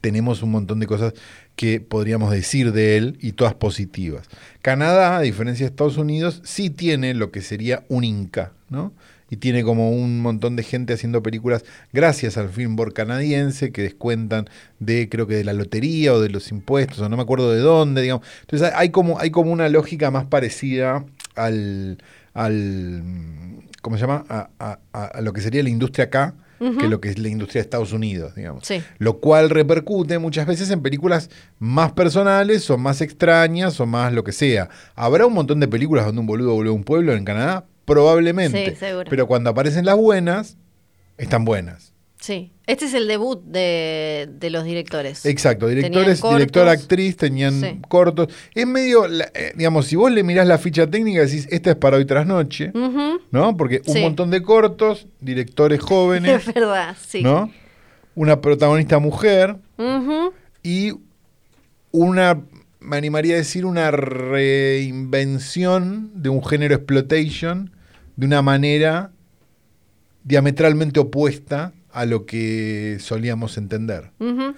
tenemos un montón de cosas que podríamos decir de él y todas positivas. Canadá, a diferencia de Estados Unidos, sí tiene lo que sería un Inca, ¿no? Y tiene como un montón de gente haciendo películas gracias al film board canadiense que descuentan de, creo que de la lotería o de los impuestos, o no me acuerdo de dónde, digamos. Entonces hay como, hay como una lógica más parecida al, al ¿cómo se llama? A, a lo que sería la industria acá, que lo que es la industria de Estados Unidos, digamos. Lo cual repercute muchas veces en películas más personales o más extrañas o más lo que sea. ¿Habrá un montón de películas donde un boludo volvió a un pueblo en Canadá? Probablemente. Sí, Pero cuando aparecen las buenas, están buenas. Sí. Este es el debut de, los directores. Exacto, directores, director, actriz, tenían cortos. Es medio, eh, digamos, si vos le mirás la ficha técnica, decís, esta es para hoy tras noche, ¿no? Porque un montón de cortos, directores jóvenes. Es verdad, sí. ¿No? Una protagonista mujer y una, me animaría a decir, una reinvención de un género exploitation de una manera diametralmente opuesta a lo que solíamos entender.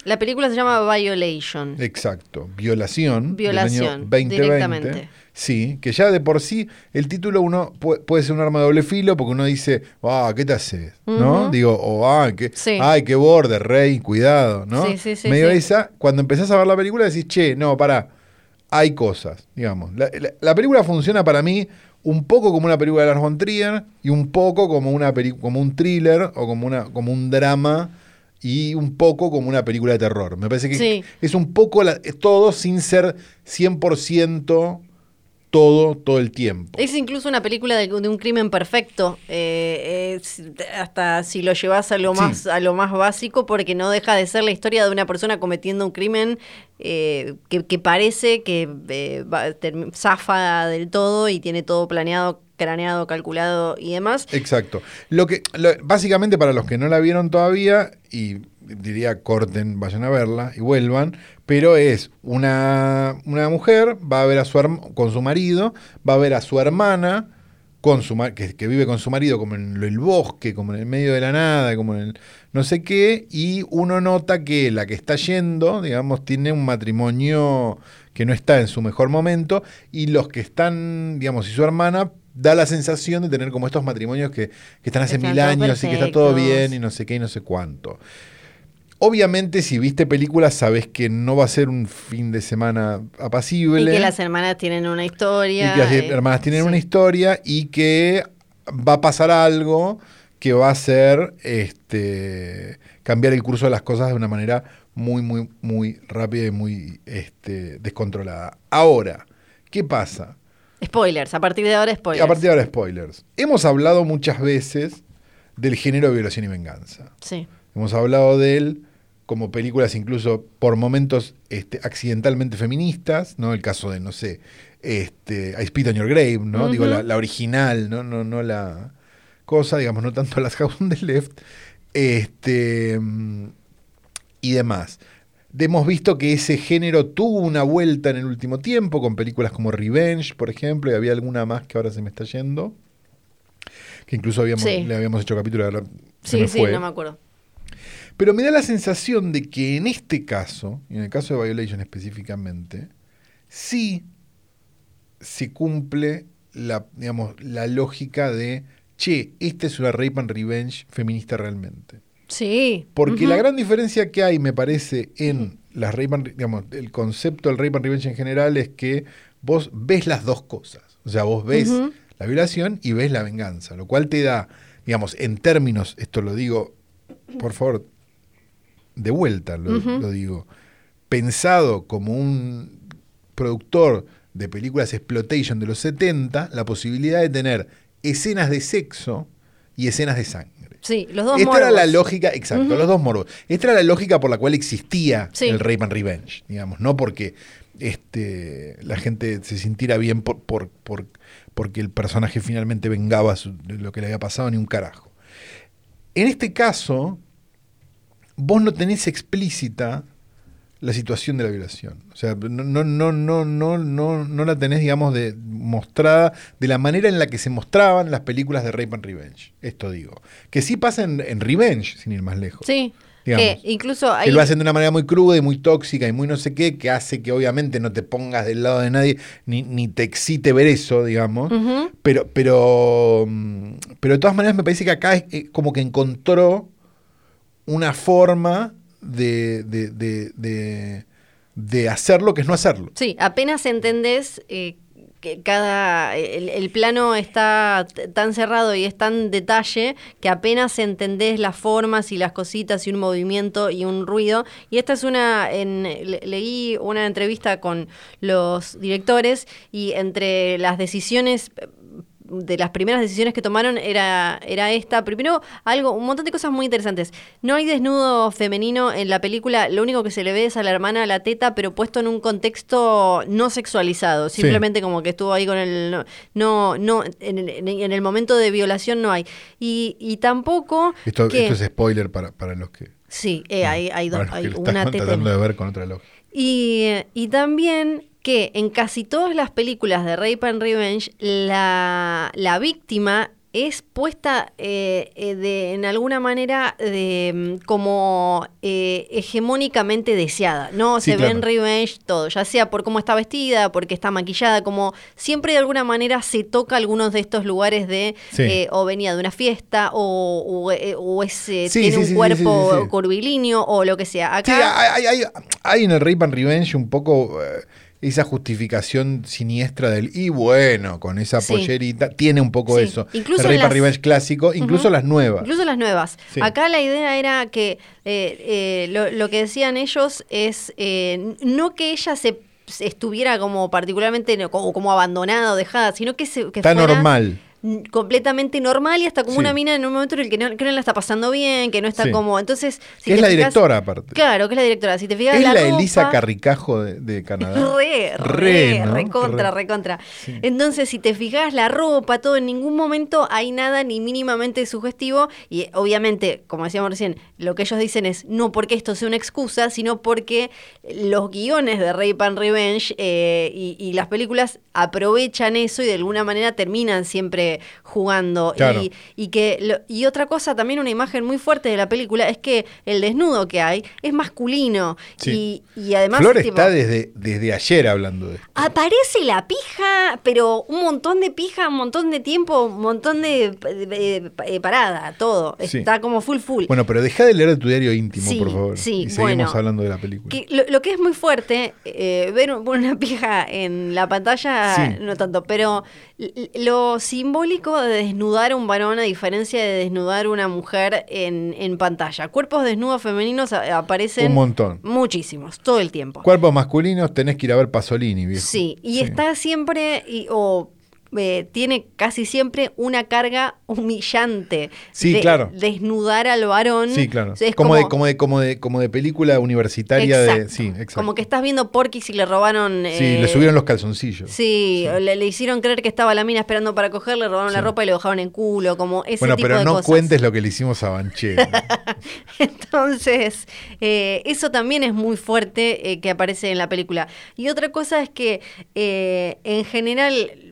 La película se llama Violation. Exacto, violación. Violación, 2020. directamente. Sí, que ya de por sí el título uno puede, ser un arma de doble filo porque uno dice, ah, ¿qué te haces? ¿No? Digo, o oh, ah, qué, ay, qué borde, rey, cuidado, ¿no? Sí, sí, sí. Medio esa, cuando empezás a ver la película decís, che, no, pará, hay cosas, digamos. la película funciona para mí un poco como una película de Lars von Trier y un poco como, una como un thriller o como, una, como un drama y un poco como una película de terror. Me parece que es un poco todo sin ser 100% todo, todo el tiempo. Es incluso una película de, un crimen perfecto, eh, hasta si lo llevas a lo más, a lo más básico, porque no deja de ser la historia de una persona cometiendo un crimen eh, que, parece que eh, zafa del todo y tiene todo planeado craneado, calculado y demás. Exacto. Lo que, básicamente para los que no la vieron todavía, y diría corten, vayan a verla y vuelvan, pero es una, una mujer, va a ver a su con su marido, va a ver a su hermana, con su, que, que, vive con su marido como en el bosque, como en el medio de la nada, como en el no sé qué, y uno nota que la que está yendo, digamos, tiene un matrimonio que no está en su mejor momento, y los que están, digamos, y su hermana da la sensación de tener como estos matrimonios que, están hace mil años y que está todo bien y no sé qué y no sé cuánto. Obviamente, si viste películas, sabes que no va a ser un fin de semana apacible. Y que las hermanas tienen una historia. Y que las hermanas tienen una historia y que va a pasar algo que va a hacer este, cambiar el curso de las cosas de una manera muy, muy, muy rápida y muy este, descontrolada. Ahora, ¿qué pasa? Spoilers, a partir de ahora spoilers. A partir de ahora spoilers. Hemos hablado muchas veces del género de violación y venganza. Sí. Hemos hablado de él como películas incluso por momentos este, accidentalmente feministas, ¿no? El caso de, no sé, este, I Spit on Your Grave, ¿no? Digo, la, original, ¿no? No, no la cosa, digamos, no tanto las House on the Left, este, y demás. Hemos visto que ese género tuvo una vuelta en el último tiempo, con películas como Revenge, por ejemplo, y había alguna más que ahora se me está yendo, que incluso habíamos, le habíamos hecho capítulo. Sí, sí, no me acuerdo. Pero me da la sensación de que en este caso, y en el caso de Violation específicamente, sí se cumple la, digamos, la lógica de, che, esta es una rape and revenge feminista realmente. Sí. Porque la gran diferencia que hay, me parece, en las rape and, digamos, el concepto del rape and revenge en general es que vos ves las dos cosas. O sea, vos ves la violación y ves la venganza, lo cual te da, digamos, en términos, esto lo digo, por favor, de vuelta lo, digo, pensado como un productor de películas exploitation de los 70, la posibilidad de tener escenas de sexo y escenas de sangre. Sí, los dos Esta era la lógica, exacto, los dos morbos. Esta era la lógica por la cual existía el Rape and Revenge, digamos, no porque este, la gente se sintiera bien por, por, porque el personaje finalmente vengaba lo que le había pasado, ni un carajo. En este caso, vos no tenés explícita la situación de la violación. O sea, no, no, no, no, no, no, no la tenés, digamos, de, mostrada de la manera en la que se mostraban las películas de Rape and Revenge. Esto digo. Que sí pasa en, en Revenge, sin ir más lejos. Sí. Que incluso ahí... lo hacen de una manera muy cruda y muy tóxica y muy no sé qué, que hace que obviamente no te pongas del lado de nadie, ni, ni te excite ver eso, digamos. pero, pero, mm, pero de todas maneras me parece que acá es, eh, como que encontró una forma de, de, de, hacerlo que es no hacerlo. Sí, apenas entendés eh, que cada el, plano está tan cerrado y es tan detalle que apenas entendés las formas y las cositas y un movimiento y un ruido y esta es una leí una entrevista con los directores y entre las decisiones de las primeras decisiones que tomaron era, era esta. Primero, algo, un montón de cosas muy interesantes. No hay desnudo femenino en la película, lo único que se le ve es a la hermana la teta, pero puesto en un contexto no sexualizado. Simplemente como que estuvo ahí con el. No, no, en, el momento de violación no hay. Y, y tampoco. Esto, esto es spoiler para, para los que. Sí, eh, hay, hay, hay una teta. tratando de ver con otra lógica. Y, y también que en casi todas las películas de Rape and Revenge la, la víctima es puesta eh, eh, de, en alguna manera de, mm, como eh, hegemónicamente deseada, ¿no? Se ve en Revenge todo, ya sea por cómo está vestida, porque está maquillada, como siempre de alguna manera se toca algunos de estos lugares de o venía de una fiesta o, o, tiene un cuerpo curvilíneo o lo que sea. Acá, hay, hay, hay, en el Rape and Revenge un poco esa justificación siniestra del y bueno, con esa pollerita, tiene un poco eso. Incluso el Rey Revenge clásico, incluso las nuevas. Incluso las nuevas. Acá la idea era que eh, eh, lo, que decían ellos es eh, no que ella se estuviera como particularmente como, como abandonada o dejada, sino que, se, que Está normal completamente normal y hasta como una mina en un momento en el que no, que no la está pasando bien, que no está como. Entonces. Si es la directora, aparte. Claro, que es la directora. Si te fijas. Es la, Elisa Carricajo de, Canadá. Re, re, re, contra, re. contra. Entonces, si te fijas, la ropa, todo, en ningún momento hay nada ni mínimamente sugestivo. Y obviamente, como decíamos recién, lo que ellos dicen es no porque esto sea una excusa, sino porque los guiones de Rape and Revenge eh, y, y las películas aprovechan eso y de alguna manera terminan siempre jugando. Y, que y otra cosa, también una imagen muy fuerte de la película es que el desnudo que hay es masculino. Y, además. Flor está desde, desde ayer hablando de esto. Aparece la pija, pero un montón de pija, un montón de tiempo, un montón de, parada, todo. Está como full full. Bueno, pero deja de leer tu diario íntimo, por favor. Sí, y seguimos hablando de la película. lo, que es muy fuerte, eh, ver una pija en la pantalla, no tanto, pero lo simbólico de desnudar a un varón a diferencia de desnudar a una mujer en, en pantalla. Cuerpos desnudos femeninos aparecen... Un montón. Muchísimos, todo el tiempo. Cuerpos masculinos tenés que ir a ver Pasolini, ¿viste? Sí, y está siempre... Y, o eh, tiene casi siempre una carga humillante. Sí, de, claro. Desnudar al varón. Sí, claro. como, de, como, de, como, de, como de película universitaria de. Sí, exacto. Como que estás viendo Porky si le robaron. sí, le eh, subieron los calzoncillos. Sí, Le, hicieron creer que estaba la mina esperando para coger, le robaron la ropa y le bajaron en culo. Como ese bueno, tipo pero no cuentes lo que le hicimos a Banchero. Entonces, eh, eso también es muy fuerte que aparece en la película. Y otra cosa es que en general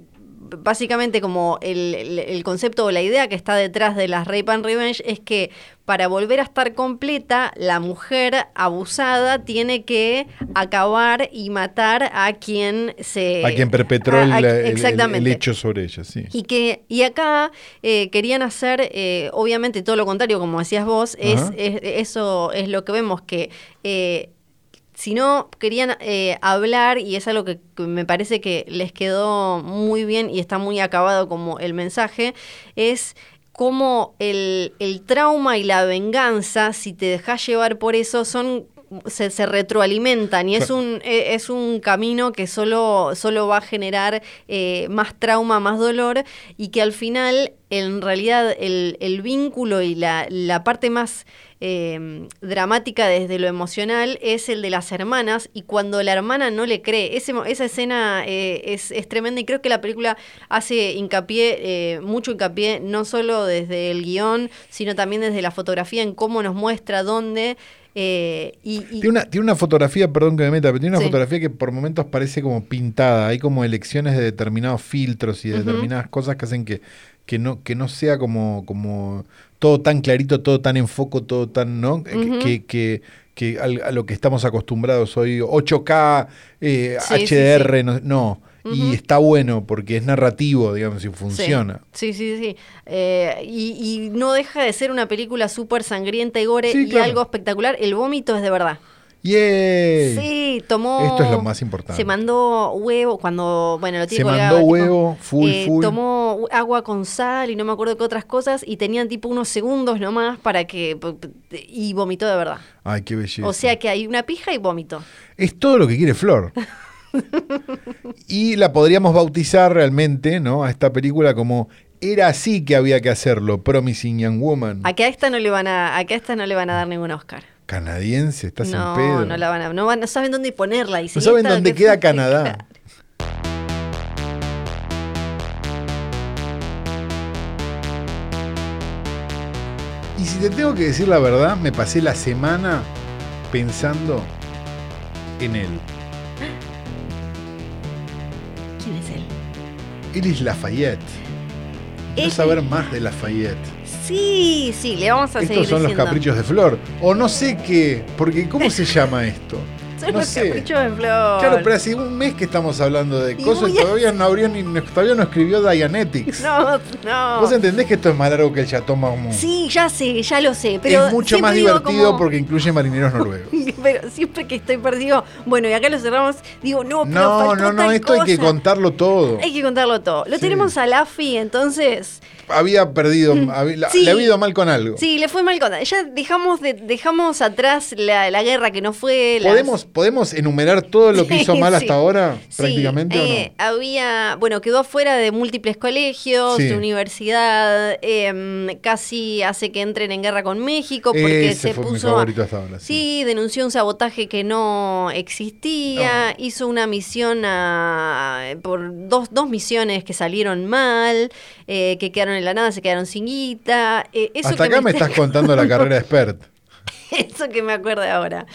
básicamente como el, concepto o la idea que está detrás de las Rape and Revenge es que para volver a estar completa, la mujer abusada tiene que acabar y matar a quien se... A quien perpetró el, hecho sobre ella, sí. Y, que, y acá eh, querían hacer, eh, obviamente, todo lo contrario, como decías vos, es, eso es lo que vemos que... Eh, si no querían eh, hablar, y es algo que, me parece que les quedó muy bien y está muy acabado como el mensaje, es cómo el, el trauma y la venganza, si te dejas llevar por eso, son se, se retroalimentan y es un, eh, es un camino que solo, solo va a generar eh, más trauma, más dolor y que al final, en realidad, el, el vínculo y la, la parte más eh, dramática desde lo emocional es el de las hermanas y cuando la hermana no le cree, ese, esa escena eh, es, es tremenda y creo que la película hace hincapié, eh, mucho hincapié, no solo desde el guion, sino también desde la fotografía en cómo nos muestra dónde. Eh, y, y- Tiene una, tiene una fotografía, perdón que me meta, pero tiene una Sí. fotografía que por momentos parece como pintada. Hay como elecciones de determinados filtros y de determinadas cosas que hacen que, que no, que no sea como, como todo tan clarito, todo tan en foco, todo tan, ¿no? Que- Ujú. Que, que, que a lo que estamos acostumbrados hoy, 8K, eh, Sí, sí, HDR, no. Y está bueno porque es narrativo, digamos, y funciona. Sí, sí, sí. sí. Eh, y, y no deja de ser una película súper sangrienta y gore Sí, y claro. algo espectacular. El vómito es de verdad. ¡Yay! Sí, tomó. Esto es lo más importante. Se mandó huevo cuando, bueno, lo tiene Se mandó tipo, huevo, full, eh, full. Tomó agua con sal y no me acuerdo qué otras cosas y tenían tipo unos segundos nomás para que. Y vomitó de verdad. Ay, qué belleza. O sea que hay una pija y vómito. Es todo lo que quiere Flor. y la podríamos bautizar realmente, ¿no? A esta película como era así que había que hacerlo, Promising Young Woman. A que a esta no le van a, a esta no le van a dar ningún Oscar. Canadiense, estás no, en pedo. no la van a, no van, no saben dónde ponerla. Y si No saben dónde que- queda Canadá. Y si te tengo que decir la verdad, me pasé la semana pensando en él. Él es Lafayette. Quiero saber más de Lafayette. Sí, sí, le vamos a seguir Estos son los caprichos de Flor. O no sé qué, porque ¿cómo se llama esto? Son no los sé. caprichos de Flor. Claro, pero hace un mes que estamos hablando de Y cosas y a- todavía no abrió ni todavía no escribió Dianetics. No, no. ¿Vos entendés que esto es más largo que el Chateau Marmont? Sí, ya sé, ya lo sé. Pero es mucho más divertido como- porque incluye marineros noruegos. Pero siempre que estoy perdido, bueno, y acá lo cerramos, digo, no, pero No, faltó no, no, tal esto hay que contarlo todo. Hay que contarlo todo. Lo Sí. tenemos a Laffy, entonces. Había perdido, había- la- Sí. le había ido mal con algo. Sí, le fue mal con. Ya dejamos, de, dejamos atrás la, la guerra que no fue. las- ¿Podemos, ¿Podemos enumerar todo lo que hizo mal hasta ahora? Prácticamente eh, había, bueno, quedó afuera de múltiples colegios, de universidad, em, casi hace que entren en guerra con México porque Ese se fue puso... favorito hasta ahora. Sí, denunció un sabotaje que no existía, hizo una misión a- por dos, dos misiones que salieron mal, eh, que quedaron en la nada, se quedaron sin guita. eh, eso Hasta que acá me estás contando la carrera de expert. Eso que me acuerdo ahora.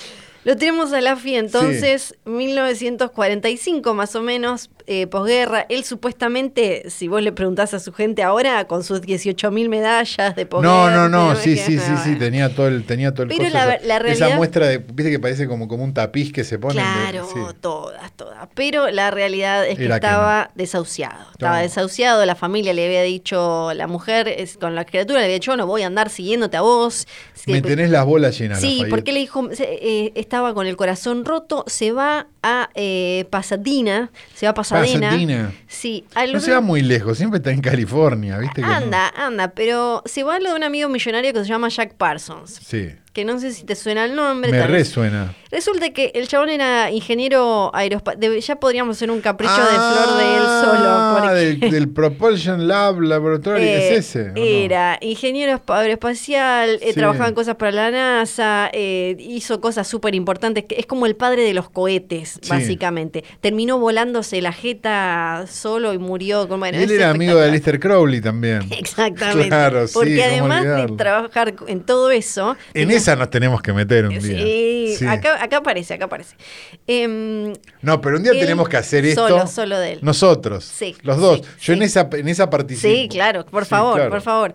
Lo tenemos a Laffy entonces, 1945 más o menos, eh, posguerra. Él supuestamente, si vos le preguntás a su gente ahora, con sus 18.000 medallas de posguerra. No, no, no, sí, sí, sí, sí, tenía todo el, tenía todo el Pero la- esa, la esa realidad- muestra de, viste que parece como, como un tapiz que se pone. Claro, todas, todas. Pero la realidad es que Era que estaba desahuciado. Estaba No. desahuciado, la familia le había dicho, la mujer es, con la criatura le había dicho, "Yo no voy a andar siguiéndote a vos. Me tenés las bolas llenas. Sí, porque le dijo, eh, estaba con el corazón roto, se va a eh, Pasadena, se va a Pasadena. Pasadena. Sí, No se va muy lejos, siempre está en California, ¿viste? que no? Anda, anda, pero se va a lo de un amigo millonario que se llama Jack Parsons, Sí, que no sé si te suena el nombre. me resuena. Resulta que el chabón era ingeniero aeroespacial. Ya podríamos hacer un capricho de flor de él solo. Ah, porque- del, del Propulsion Lab Laboratory, Eh, ¿es ese? o no? Era ingeniero espa- aeroespacial, eh, Sí. trabajaba en cosas para la NASA, eh, hizo cosas súper importantes. Es como el padre de los cohetes, Sí. básicamente. Terminó volándose la jeta solo y murió. Bueno, él era amigo de. Alistair Crowley también. Exactamente. Claro, Porque además de trabajar en todo eso. En tenía- esa nos tenemos que meter un día. Acá, acá aparece, acá aparece. Em, No, pero un día Él tenemos que hacer esto. solo, solo de él. Nosotros. Sí, Los dos. sí, Yo en esa en esa participo. Sí, claro, por favor, claro. por favor.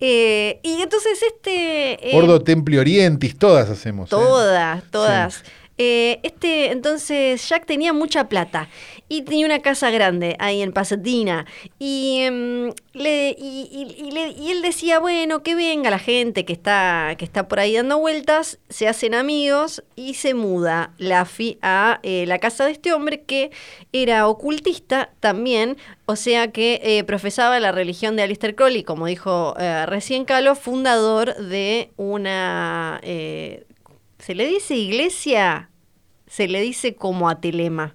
Eh, y entonces este... eh, Ordo Templi Orientis, todas hacemos. ¿eh? Todas, todas. Eh, este, entonces, Jack tenía mucha plata y tenía una casa grande ahí en Pasadena. Y, em, le, y, y- le- y él decía, bueno, que venga la gente que está, que está por ahí dando vueltas, se hacen amigos y se muda Laffy a eh, la casa de este hombre que era ocultista también, o sea que eh, profesaba la religión de Alistair Crowley, como dijo eh, recién Calo, fundador de una... ¿Se le dice iglesia? Se le dice como a Telema.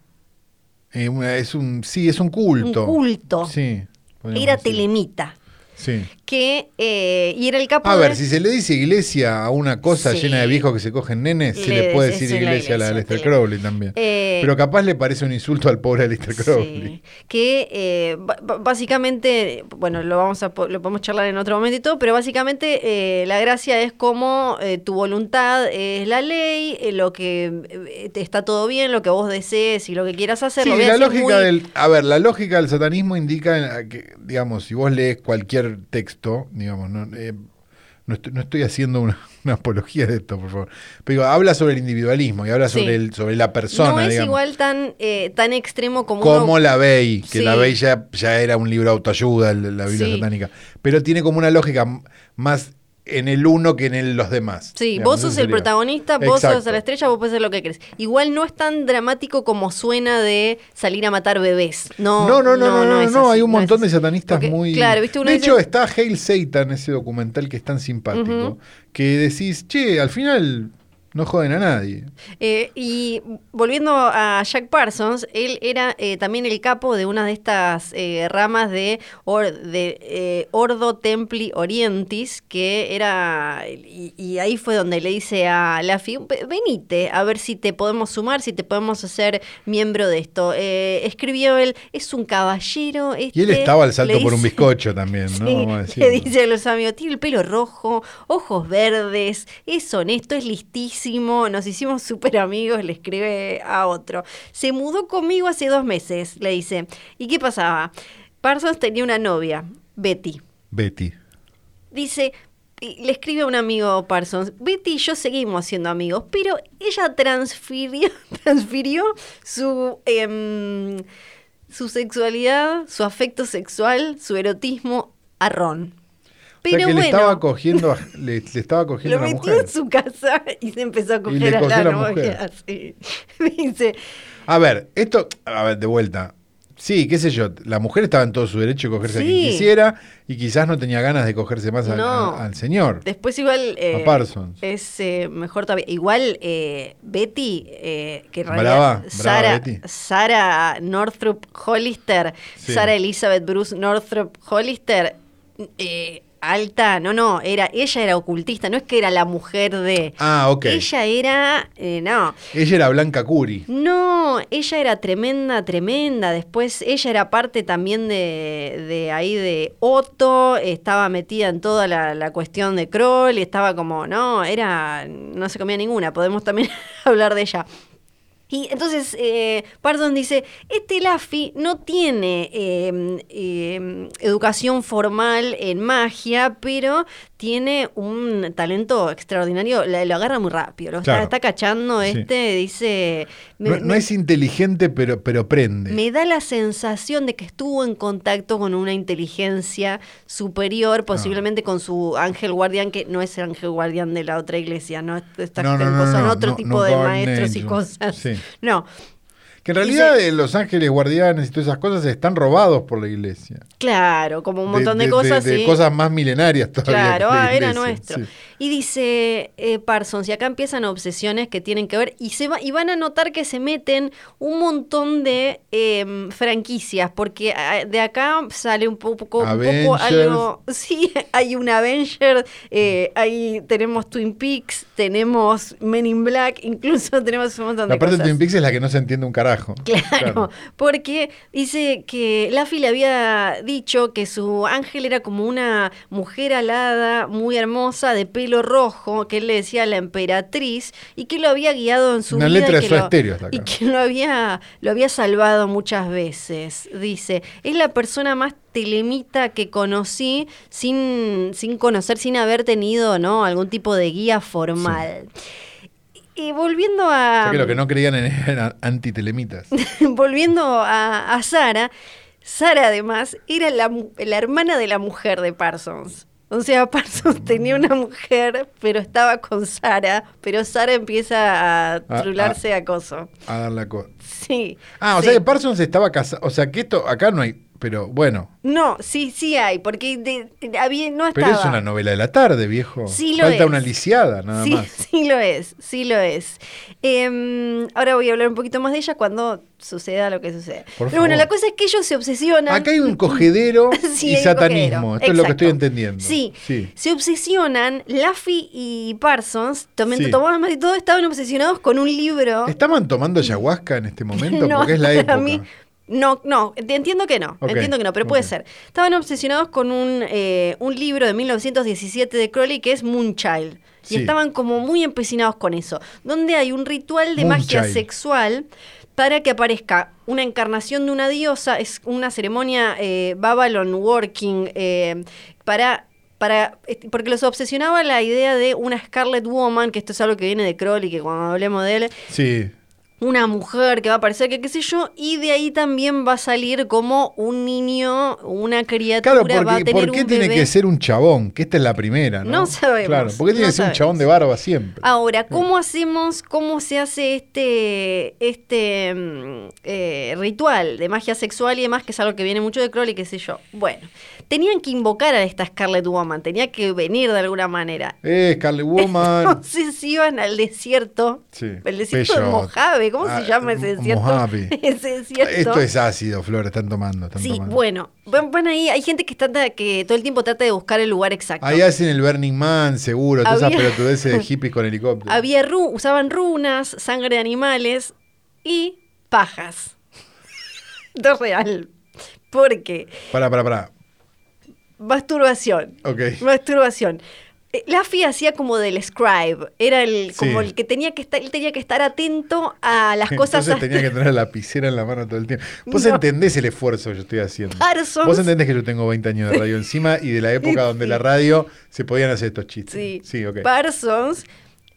Eh, es un, sí, es un culto. Un culto. Sí. Era decir. Telemita. Sí. Que, eh, y era el capo A de- ver, si se le dice iglesia a una cosa Sí. llena de viejos que se cogen nenes, se Le le puede decir "Es la iglesia a la de Lester Telema". Crowley también. Eh, Pero capaz le parece un insulto al pobre Lester Crowley. Sí, que eh, básicamente, bueno, lo vamos a lo podemos charlar en otro momento y todo, pero básicamente eh, la gracia es como eh, tu voluntad es la ley, eh, lo que eh, te está todo bien, lo que vos desees y lo que quieras hacer. Sí, lo voy a la decir lógica muy- del. A ver, la lógica del satanismo indica que, digamos, si vos lees cualquier texto, digamos, no, eh, no, estoy, no estoy haciendo una, una apología de esto, por favor. Pero digo, habla sobre el individualismo y habla Sí. sobre, el, sobre la persona, no es digamos. igual tan eh, tan extremo como como uno- la Bey, que Sí. la Bey ya, ya era un libro de autoayuda, la Biblia Sí. satánica. Pero tiene como una lógica más en el uno que en el- los demás. Sí, digamos, vos sos el protagonista, vos sos Exacto. la estrella, vos podés hacer lo que querés. Igual no es tan dramático como suena de salir a matar bebés. No, No, no, no, no, no, no, así, hay un no montón de satanistas Porque, muy... Claro, viste, uno de dice- hecho, está Hail Satan, ese documental que es tan simpático, que decís, che, al final no joden a nadie. Eh, y volviendo a Jack Parsons, él era eh, también el capo de una de estas eh, ramas de, or- de Ordo Templi Orientis, que era, y, y ahí fue donde le dice a Laffy, "Ve- venite a ver si te podemos sumar, si te podemos hacer miembro de esto. Escribió él, es un caballero. Y él este", estaba al salto por un bizcocho también, ¿no? Sí, Vamos a le dice a los amigos, tiene el pelo rojo, ojos verdes, es honesto, es listísimo, nos hicimos súper amigos, le escribe a otro. Se mudó conmigo hace dos meses, le dice. ¿Y qué pasaba? Parsons tenía una novia, Betty. Betty. Dice, le escribe a un amigo Parsons, Betty y yo seguimos siendo amigos, pero ella transfirió, transfirió su, em, su sexualidad, su afecto sexual, su erotismo a Ron. Pero o sea que bueno, le estaba cogiendo, a- le, le estaba cogiendo lo a una metió mujer. en su casa y se empezó a coger a la la novia. sí. Dice, A ver, esto, a ver, de vuelta. Sí, qué sé yo, la mujer estaba en todo su derecho de cogerse a quien quisiera y quizás no tenía ganas de cogerse más al- No. a- al señor. Después igual eh, A Parsons. es eh, mejor todavía. Igual eh, Betty, eh, que Brava, realidad brava Sara, Betty. Sara Northrop Hollister, Sí. Sara Elizabeth Bruce Northrop Hollister, eh, alta, no, no, era, ella era ocultista, no es que era la mujer de... Ah, ok. Ella era, eh, no, Ella era Blanca Curi. no, ella era tremenda, tremenda. Después ella era parte también de, de ahí de Otto, estaba metida en toda la, la cuestión de Kroll y estaba como, no, era, no se comía ninguna, podemos también hablar de ella. Y entonces eh, Parsons dice, este Laffy no tiene eh, eh, educación formal en magia, pero tiene un talento extraordinario, lo agarra muy rápido, lo está- Claro. está, cachando Sí. este, dice... me- No, no me- es inteligente, pero, pero prende. me da la sensación de que estuvo en contacto con una inteligencia superior, posiblemente con su ángel guardián, que no es el ángel guardián de la otra iglesia, ¿no? Estas No, no, no, son otro tipo de maestros y cosas. Sí. No, Que en realidad eh, los ángeles guardianes y todas esas cosas están robados por la iglesia. claro, como un montón de, cosas. de sí. cosas más milenarias todavía. Claro, ah, era nuestro. sí. Y dice eh, Parsons, y acá empiezan obsesiones que tienen que ver, y, se va, y van a notar que se meten un montón de em, franquicias, porque de acá sale un poco, un poco Avengers. algo... Sí, hay un Avenger, eh, ahí tenemos Twin Peaks, tenemos Men in Black, incluso tenemos un montón de La parte de cosas. Twin Peaks es la que no se entiende un carajo. Claro, porque dice que Laffy le había dicho que su ángel era como una mujer alada, muy hermosa, de pelo rojo, que él le decía la emperatriz, y que lo había guiado en su Una vida. letra y de que lo- acá. Y que lo había, lo había salvado muchas veces, dice. Es la persona más telemita que conocí sin, sin conocer, sin haber tenido ¿no? algún tipo de guía formal. Y volviendo O a... sea que lo que no creían en eran antitelemitas. volviendo a, a Sara, Sara además era la, la hermana de la mujer de Parsons. O sea, Parsons tenía una mujer, pero estaba con Sara, pero Sara empieza a trularse acoso. A dar la cosa. Sí. Ah, o sí. sea que Parsons estaba casado. O sea que esto, acá no hay. Pero bueno. No, sí, sí hay, porque de- de- había, no estaba. Pero es una novela de la tarde, viejo. Sí lo Falta es. una lisiada, nada sí, más. sí lo es, sí lo es. Em, ahora voy a hablar un poquito más de ella cuando suceda lo que suceda. Por Pero bueno, la cosa es que ellos se obsesionan. Acá hay un cogedero Sí, y satanismo. cogedero. Esto es lo que estoy entendiendo. Sí, Sí. se obsesionan, Laffy y Parsons, también tomaban más y todo, estaban obsesionados con un libro. ¿Estaban tomando ayahuasca en este momento? No, Porque es la época. mí- no, no, entiendo que no, entiendo que no, pero puede ser. Estaban obsesionados con un, eh, un libro de 1917 de Crowley que es Moonchild. Sí. Y estaban como muy empecinados con eso, donde hay un ritual de magia sexual para que aparezca una encarnación de una diosa, es una ceremonia eh, Babylon Working, eh, para... Para, este, porque los obsesionaba la idea de una Scarlet Woman, que esto es algo que viene de Crowley, que cuando hablemos de él, Sí. Una mujer que va a aparecer, que qué sé yo, y de ahí también va a salir como un niño, una criatura, Claro, va a porque tener ¿por qué un tiene bebé. que ser un chabón? Que esta es la primera, ¿no? No sabemos, Claro, ¿por qué tiene no que ser un chabón de barba siempre? Ahora, ¿cómo hacemos, cómo se hace este, este mm, eh, ritual de magia sexual y demás, que es algo que viene mucho de Crowley, qué sé yo? Bueno, tenían que invocar a esta Scarlet Woman, tenía que venir de alguna manera. Eh, Scarlet Woman. Entonces iban al desierto, Sí, el desierto de. Mojave, ¿cómo Ah, se llama ese desierto? Mojave. ese desierto. Esto es ácido, Flor, están tomando. Están Sí, tomando. bueno, van, van ahí, hay gente que trata, que todo el tiempo trata de buscar el lugar exacto. Ahí hacen el Burning Man, seguro. Todas esas pelotudeces de hippies con helicóptero. Había ru- usaban runas, sangre de animales y pajas. Esto es real. Porque Pará, pará, pará. Masturbación. Ok. Masturbación. Eh, Laffy hacía como del scribe, era el como Sí. el que tenía que estar, él tenía que estar atento a las cosas Entonces tenía que tener la lapicera en la mano todo el tiempo. Vos No. entendés el esfuerzo que yo estoy haciendo. Parsons. Vos entendés que yo tengo 20 años de radio encima y de la época donde la radio se podían hacer estos chistes. Sí. Parsons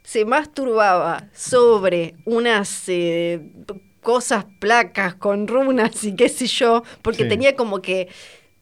se masturbaba sobre unas eh, cosas, placas con runas y qué sé yo, porque Sí. tenía como que,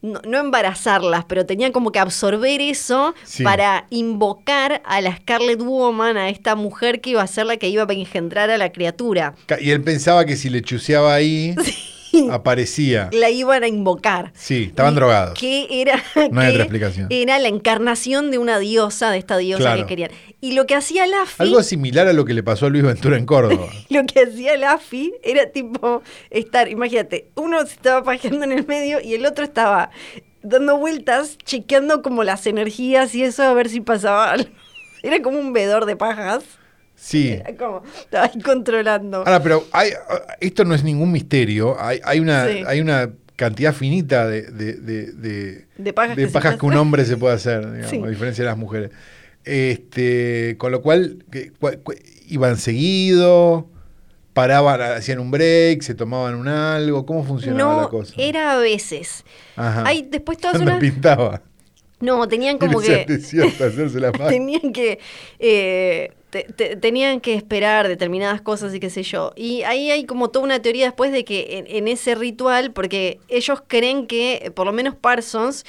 no, no embarazarlas, pero tenía como que absorber eso Sí. para invocar a la Scarlet Woman, a esta mujer que iba a ser la que iba a engendrar a la criatura. Y él pensaba que si le chuseaba ahí, aparecía. La iban a invocar. Sí, estaban Y drogados. Que era, No hay que otra explicación. Era la encarnación de una diosa, de esta diosa Claro. que querían. Y lo que hacía Laffy... Algo similar a lo que le pasó a Luis Ventura en Córdoba. Lo que hacía el AFI era tipo estar, imagínate, uno se estaba pajeando en el medio y el otro estaba dando vueltas, chequeando como las energías y eso a ver si pasaba algo. Era como un vedor de pajas. Sí. Era como, estaba ahí controlando. Ahora, pero hay- esto no es ningún misterio. Hay, hay una, Sí. hay una cantidad finita de, de, de- de- De pajas que pajas un hombre se puede hacer, digamos, Sí. a diferencia de las mujeres. Este, con lo cual, que- cua- cua- iban seguido, paraban, hacían un break, se tomaban un algo. ¿Cómo funcionaba la cosa? era a veces. Ajá. Hay después todas Cuando unas... pintaba. No, tenían como que... la tenían que eh, te- te- tenían que esperar determinadas cosas y qué sé yo. Y ahí hay como toda una teoría después de que en, en ese ritual, porque ellos creen que, por lo menos Parsons,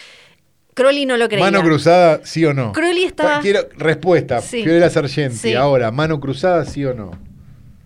Crowley no lo creía. Mano cruzada, sí o no. Crowley estaba- Pa- Quiero respuesta. Sí. Fiorella Sargenti. Sí. Ahora, mano cruzada, sí o no.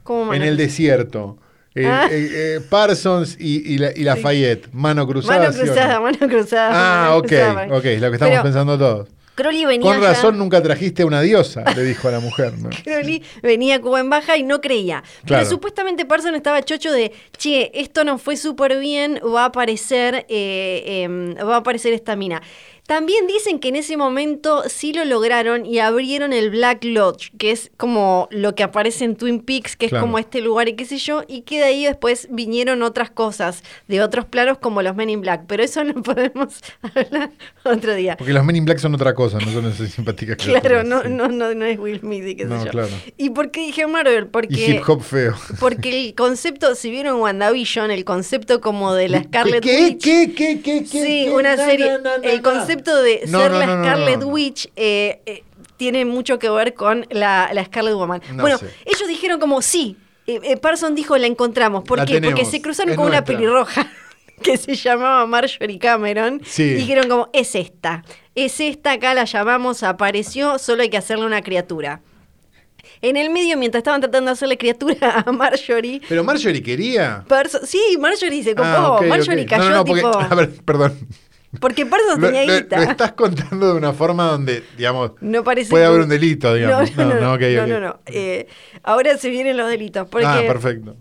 ¿Cómo En el desierto. Eh, Ah. eh, eh, Parsons y, y, la- y Lafayette. Mano cruzada, Mano sí o no? cruzada, mano cruzada. Ah, mano ok, cruzada. ok, es lo que estamos Pero pensando todos. Crowley venía Con ya- razón nunca trajiste a una diosa, le dijo a la mujer. ¿no? Crowley venía a Cuba en baja y no creía. Claro. Pero supuestamente Parsons estaba chocho de, che, esto no fue súper bien, va a aparecer, eh, em, va a aparecer esta mina. También dicen que en ese momento sí lo lograron y abrieron el Black Lodge, que es como lo que aparece en Twin Peaks, que Claro. es como este lugar y qué sé yo, y que de ahí después vinieron otras cosas de otros planos como los Men in Black, pero eso no podemos hablar otro día. Porque los Men in Black son otra cosa, no son esas simpáticas Claro, no, sí. no, no, no es Will Smith y qué sé No, yo. claro. ¿Y por qué dije Marvel? Porque, Y hip hop feo. porque el concepto, si vieron WandaVision, el concepto como de la Scarlet ¿Qué, Witch. ¿Qué, qué, qué, qué? sí, qué? una No, serie. no, no, el no. Concepto de No, ser no, la Scarlet. Witch eh, eh, tiene mucho que ver con la, la Scarlet Woman. No bueno, sé. ellos dijeron como sí. eh, eh, Parson dijo la encontramos. ¿Por La qué? Porque se cruzaron es con una pelirroja que se llamaba Marjorie Cameron. Sí. Y dijeron como, es esta. Es esta, acá la llamamos, apareció, solo hay que hacerle una criatura. En el medio, mientras estaban tratando de hacerle criatura a Marjorie. Pero Marjorie quería. Sí, Marjorie se copó. Ah, Marjorie ok. cayó no, no, porque, tipo. a ver, perdón. Porque Parsons tenía lo- guita. lo estás contando de una forma donde, digamos, No parece puede que- haber un delito, digamos. No, no, no. Eh, ahora se vienen los delitos. Porque Ah, perfecto.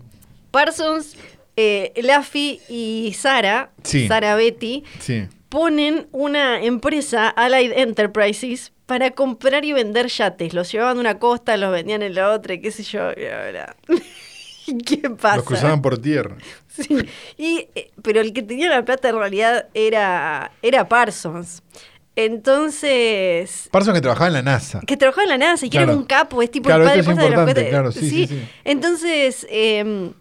Parsons, eh, Laffy y Sara, Sí. Sara Betty, Sí. ponen una empresa, Allied Enterprises, para comprar y vender yates. Los llevaban de una costa, los vendían en la otra, y qué sé yo. y bla, bla. ¿Qué pasa? Los cruzaban por tierra. Sí, y, eh, pero el que tenía la plata en realidad era, era Parsons. Entonces, Parsons que trabajaba en la NASA. que trabajaba en la NASA y que Claro. era un capo, es tipo Claro, el padre esto es posta de los importante, claro, sí, sí, sí. Entonces, eh,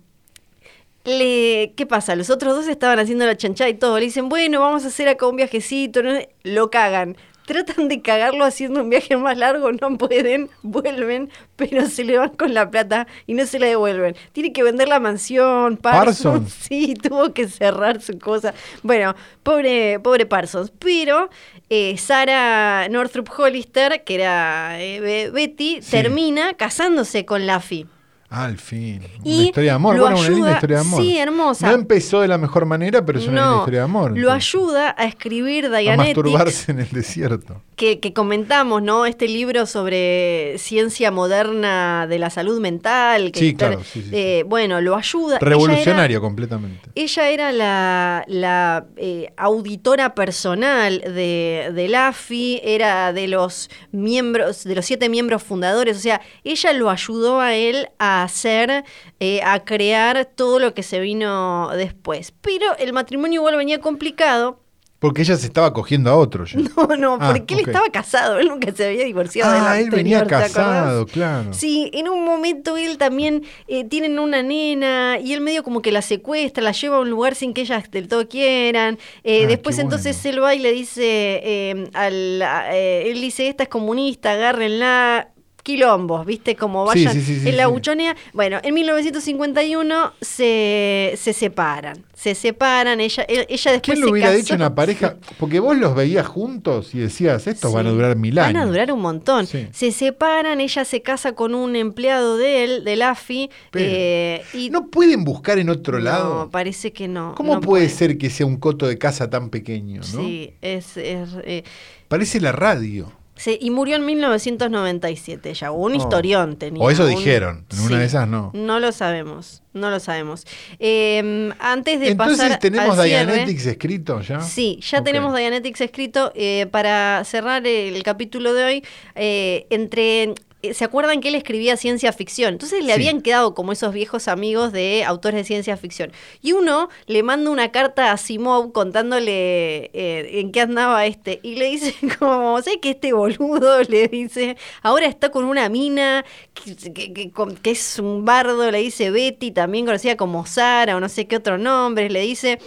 le, ¿qué pasa? Los otros dos estaban haciendo la chanchada y todo. Le dicen, bueno, vamos a hacer acá un viajecito. ¿no? Lo cagan. Tratan de cagarlo haciendo un viaje más largo, no pueden, vuelven, pero se le van con la plata y no se la devuelven. Tiene que vender la mansión, Parsons. Parsons. Sí, tuvo que cerrar su cosa. Bueno, pobre, pobre Parsons. Pero eh, Sara Northrop Hollister, que era eh, Be- Betty, Sí. termina casándose con Laffy. Ah, al fin. Y una historia de amor. Bueno, una linda ayuda- historia de amor. sí, hermosa. No empezó de la mejor manera, pero es una linda historia de amor. lo entonces. ayuda a escribir A Dianetics, masturbarse en el desierto. que, que comentamos, ¿no? Este libro sobre ciencia moderna de la salud mental. Que Sí, está- claro, sí, sí, eh, Bueno, lo ayuda. Ella era- Revolucionario completamente. Ella era la, la, eh, auditora personal de, de LAFI, era de los miembros, de los siete miembros fundadores, o sea, ella lo ayudó a él a hacer, eh, a crear todo lo que se vino después. Pero el matrimonio igual venía complicado. Porque ella se estaba cogiendo a otro ya. No, no, Ah, porque él estaba casado, él nunca se había divorciado de Ah, él venía anterior, ¿te acordás? casado, claro. Sí, en un momento él también eh, tienen una nena y él medio como que la secuestra, la lleva a un lugar sin que ellas del todo quieran. Eh, Ah, después entonces bueno. él va y le dice, eh, al, a- él dice, esta es comunista, agárrenla. Quilombos, ¿viste? Como vayan sí, sí, sí, en la buchonea. Bueno, en 1951 se, se separan. Se separan, ella, él- ella después ¿Quién lo se hubiera casó. dicho una pareja? Porque vos los veías juntos y decías, estos van a durar mil años. Van a durar un montón. Se separan, ella se casa con un empleado de él, del AFI. Eh, y ¿No pueden buscar en otro lado? No, parece que no. ¿Cómo no puede ser que sea un coto de casa tan pequeño? ¿no? Sí, es. es, eh, Parece la radio. Se- y murió en 1997 ya. Un Oh. historión tenía. O eso un- dijeron. En una de esas no. No lo sabemos. No lo sabemos. Eh, antes de Entonces pasar tenemos al cierre- Dianetics escrito ya. Sí, ya tenemos Dianetics escrito. eh, para cerrar el capítulo de hoy, eh, entre. Eh, ¿Se acuerdan que él escribía ciencia ficción? Entonces le Sí. habían quedado como esos viejos amigos de autores de ciencia ficción. Y uno le manda una carta a Simov contándole eh, en qué andaba este. Y le dice como, sé que este boludo le dice, ahora está con una mina que, que- que- que es un bardo, le dice Betty, también conocida como Sara o no sé qué otro nombre, le dice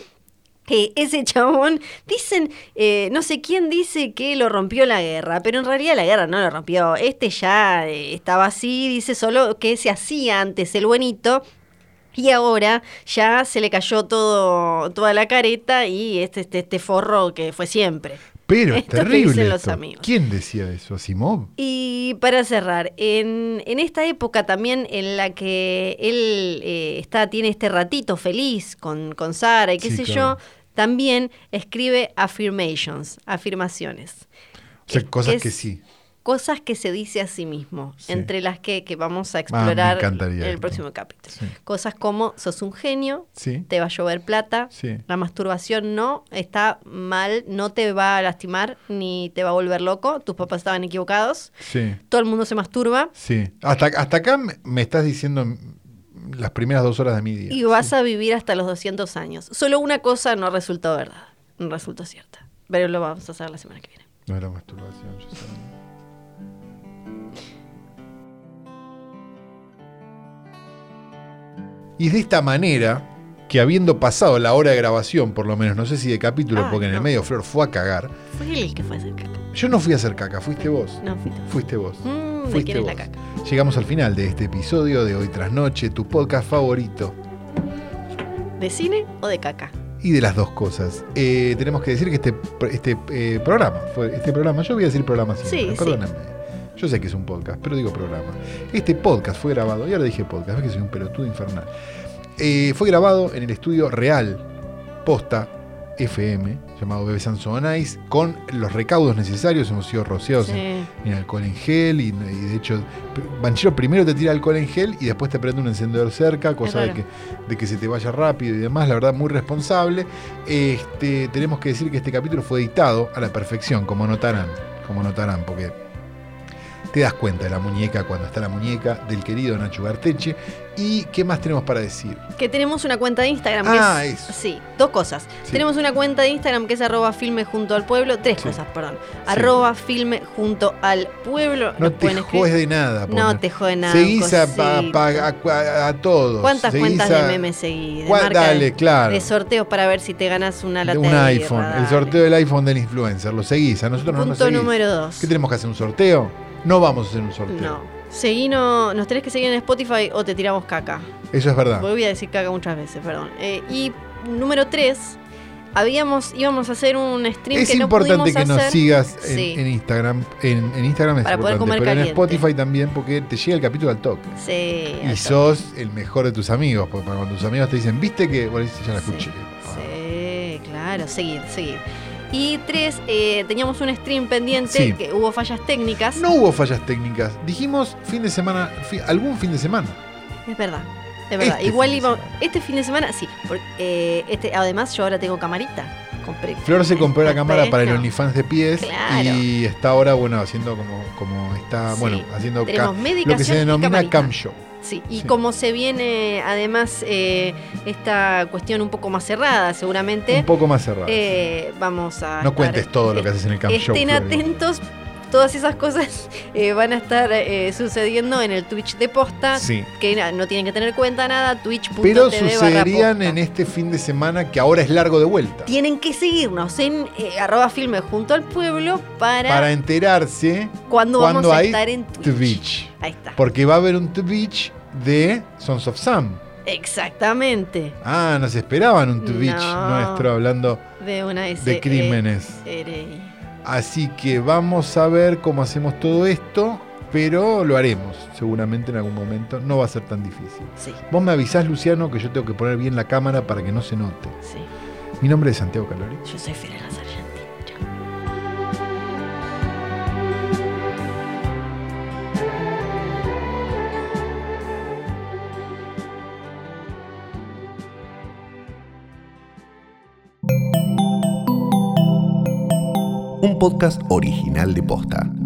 ese chabón, dicen, eh, no sé quién dice que lo rompió la guerra, pero en realidad la guerra no lo rompió. Este ya eh, estaba así, dice solo que se hacía antes el buenito. Y ahora ya se le cayó todo, toda la careta y este, este, este forro que fue siempre. Pero es Esto terrible. dicen los esto. amigos. ¿Quién decía eso? ¿Asimov? Y para cerrar, en, en esta época también en la que él eh, está, tiene este ratito feliz con, con Sara y qué Sí, sé claro. yo, también escribe affirmations, afirmaciones. O sea, Que- cosas que sí. Cosas que se dice a sí mismo, Sí. entre las que, que vamos a Ah, explorar en el próximo capítulo. Sí. Cosas como, sos un genio, Sí. te va a llover plata, la masturbación no, está mal, no te va a lastimar ni te va a volver loco, tus papás estaban equivocados, Sí. todo el mundo se masturba Sí. Hasta, hasta acá me, me estás diciendo las primeras dos horas de mi día. y vas a vivir hasta los 200 años. Solo una cosa no resultó verdad, no resultó cierta, pero lo vamos a hacer la semana que viene. No era masturbación, yo sabía. Y es de esta manera que habiendo pasado la hora de grabación, por lo menos, no sé si de capítulo, porque en el medio Flor fue a cagar. Fue él el que fue a hacer caca. Yo no fui a hacer caca, fuiste vos. No, fuiste vos. Fuiste vos. Mm, ¿de Fuiste quién es la caca? Llegamos al final de este episodio de Hoy Tras Noche, tu podcast favorito. ¿De cine o de caca? Y de las dos cosas. Eh, tenemos que decir que este, este eh, programa, fue este programa, yo voy a decir programa siempre, Sí, sí. perdónenme. Yo sé que es un podcast, pero digo programa. Este podcast fue grabado, y ahora dije podcast, ves que soy un pelotudo infernal. Eh, fue grabado en el estudio real, posta, FM, llamado Bebe Sanso Ice, con los recaudos necesarios. Hemos sido rociados Sí. en, en alcohol en gel y, y de hecho, Banchero primero te tira alcohol en gel y después te prende un encendedor cerca, cosa de que, de que se te vaya rápido y demás. La verdad, muy responsable. Este, tenemos que decir que este capítulo fue editado a la perfección, como notarán, como notarán, porque te das cuenta de la muñeca cuando está la muñeca del querido Nacho Garteche. ¿Y qué más tenemos para decir? Que tenemos una cuenta de Instagram. que Ah, es, eso. Sí, dos cosas. Sí. Tenemos una cuenta de Instagram que es arroba filme junto al pueblo. Tres Sí. cosas, perdón. Arroba filme junto al pueblo. No te jodes de nada. No Pone. te jode nada. Seguís a, a- a todos. ¿Cuántas Seguís cuentas de memes seguís? De ¿Cuál- marca dale, de, claro. de sorteos para ver si te ganas una lata de un birra, iPhone, el sorteo del iPhone del influencer, lo seguís, a nosotros no nos Punto seguís. número dos. ¿Qué tenemos que hacer? ¿Un sorteo? No vamos a hacer un sorteo. No. Seguino, nos tenés que seguir en Spotify o te tiramos caca. Eso es verdad. Voy a decir caca muchas veces, perdón. Eh, y número tres, habíamos, íbamos a hacer un stream Es que no importante que nos sigas en, Sí. en Instagram. En, en Instagram es Para poder comer pero en caliente. Spotify también, porque te llega el capítulo al toque. Sí. Y sos el mejor de tus amigos, porque cuando tus amigos te dicen, ¿viste que? Bueno, ya la Sí, escuché. Sí, claro, seguir, seguir. Y tres, eh, teníamos un stream pendiente Sí. que hubo fallas técnicas. No hubo fallas técnicas. Dijimos fin de semana, fi- algún fin de semana. Es verdad. Es verdad. Este Igual iba, este fin de semana, sí. porque, eh, este, además, yo ahora tengo camarita. Compré. Flor se compró la cámara para el OnlyFans de pies Claro. y está ahora, bueno, haciendo como, como está, Sí. bueno, haciendo ca- lo que se denomina cam show. Sí, y Sí. como se viene además eh, esta cuestión un poco más cerrada, seguramente, Un poco más cerrado. eh, vamos a. no estar- cuentes todo lo que haces en el cam show. Estén atentos, todas esas cosas eh, van a estar eh, sucediendo en el Twitch de posta. Sí. Que no tienen que tener cuenta nada, twitch.tv Pero sucederían en este fin de semana que ahora es largo de vuelta. Tienen que seguirnos en eh, arroba filme junto al pueblo para, Para enterarse cuando, cuando vamos a estar en Twitch. Twitch. Ahí está. Porque va a haber un Twitch de Sons of Sam. Exactamente. Ah, nos esperaban un Twitch No. nuestro hablando De una de crímenes. Así que vamos a ver cómo hacemos todo esto, pero lo haremos seguramente en algún momento. No va a ser tan difícil. Sí, Vos me avisás, Luciano, que yo tengo que poner bien la cámara para que no se note. sí. Mi nombre es Santiago Calori. Yo soy Fidel Sargenti. Podcast original de Posta.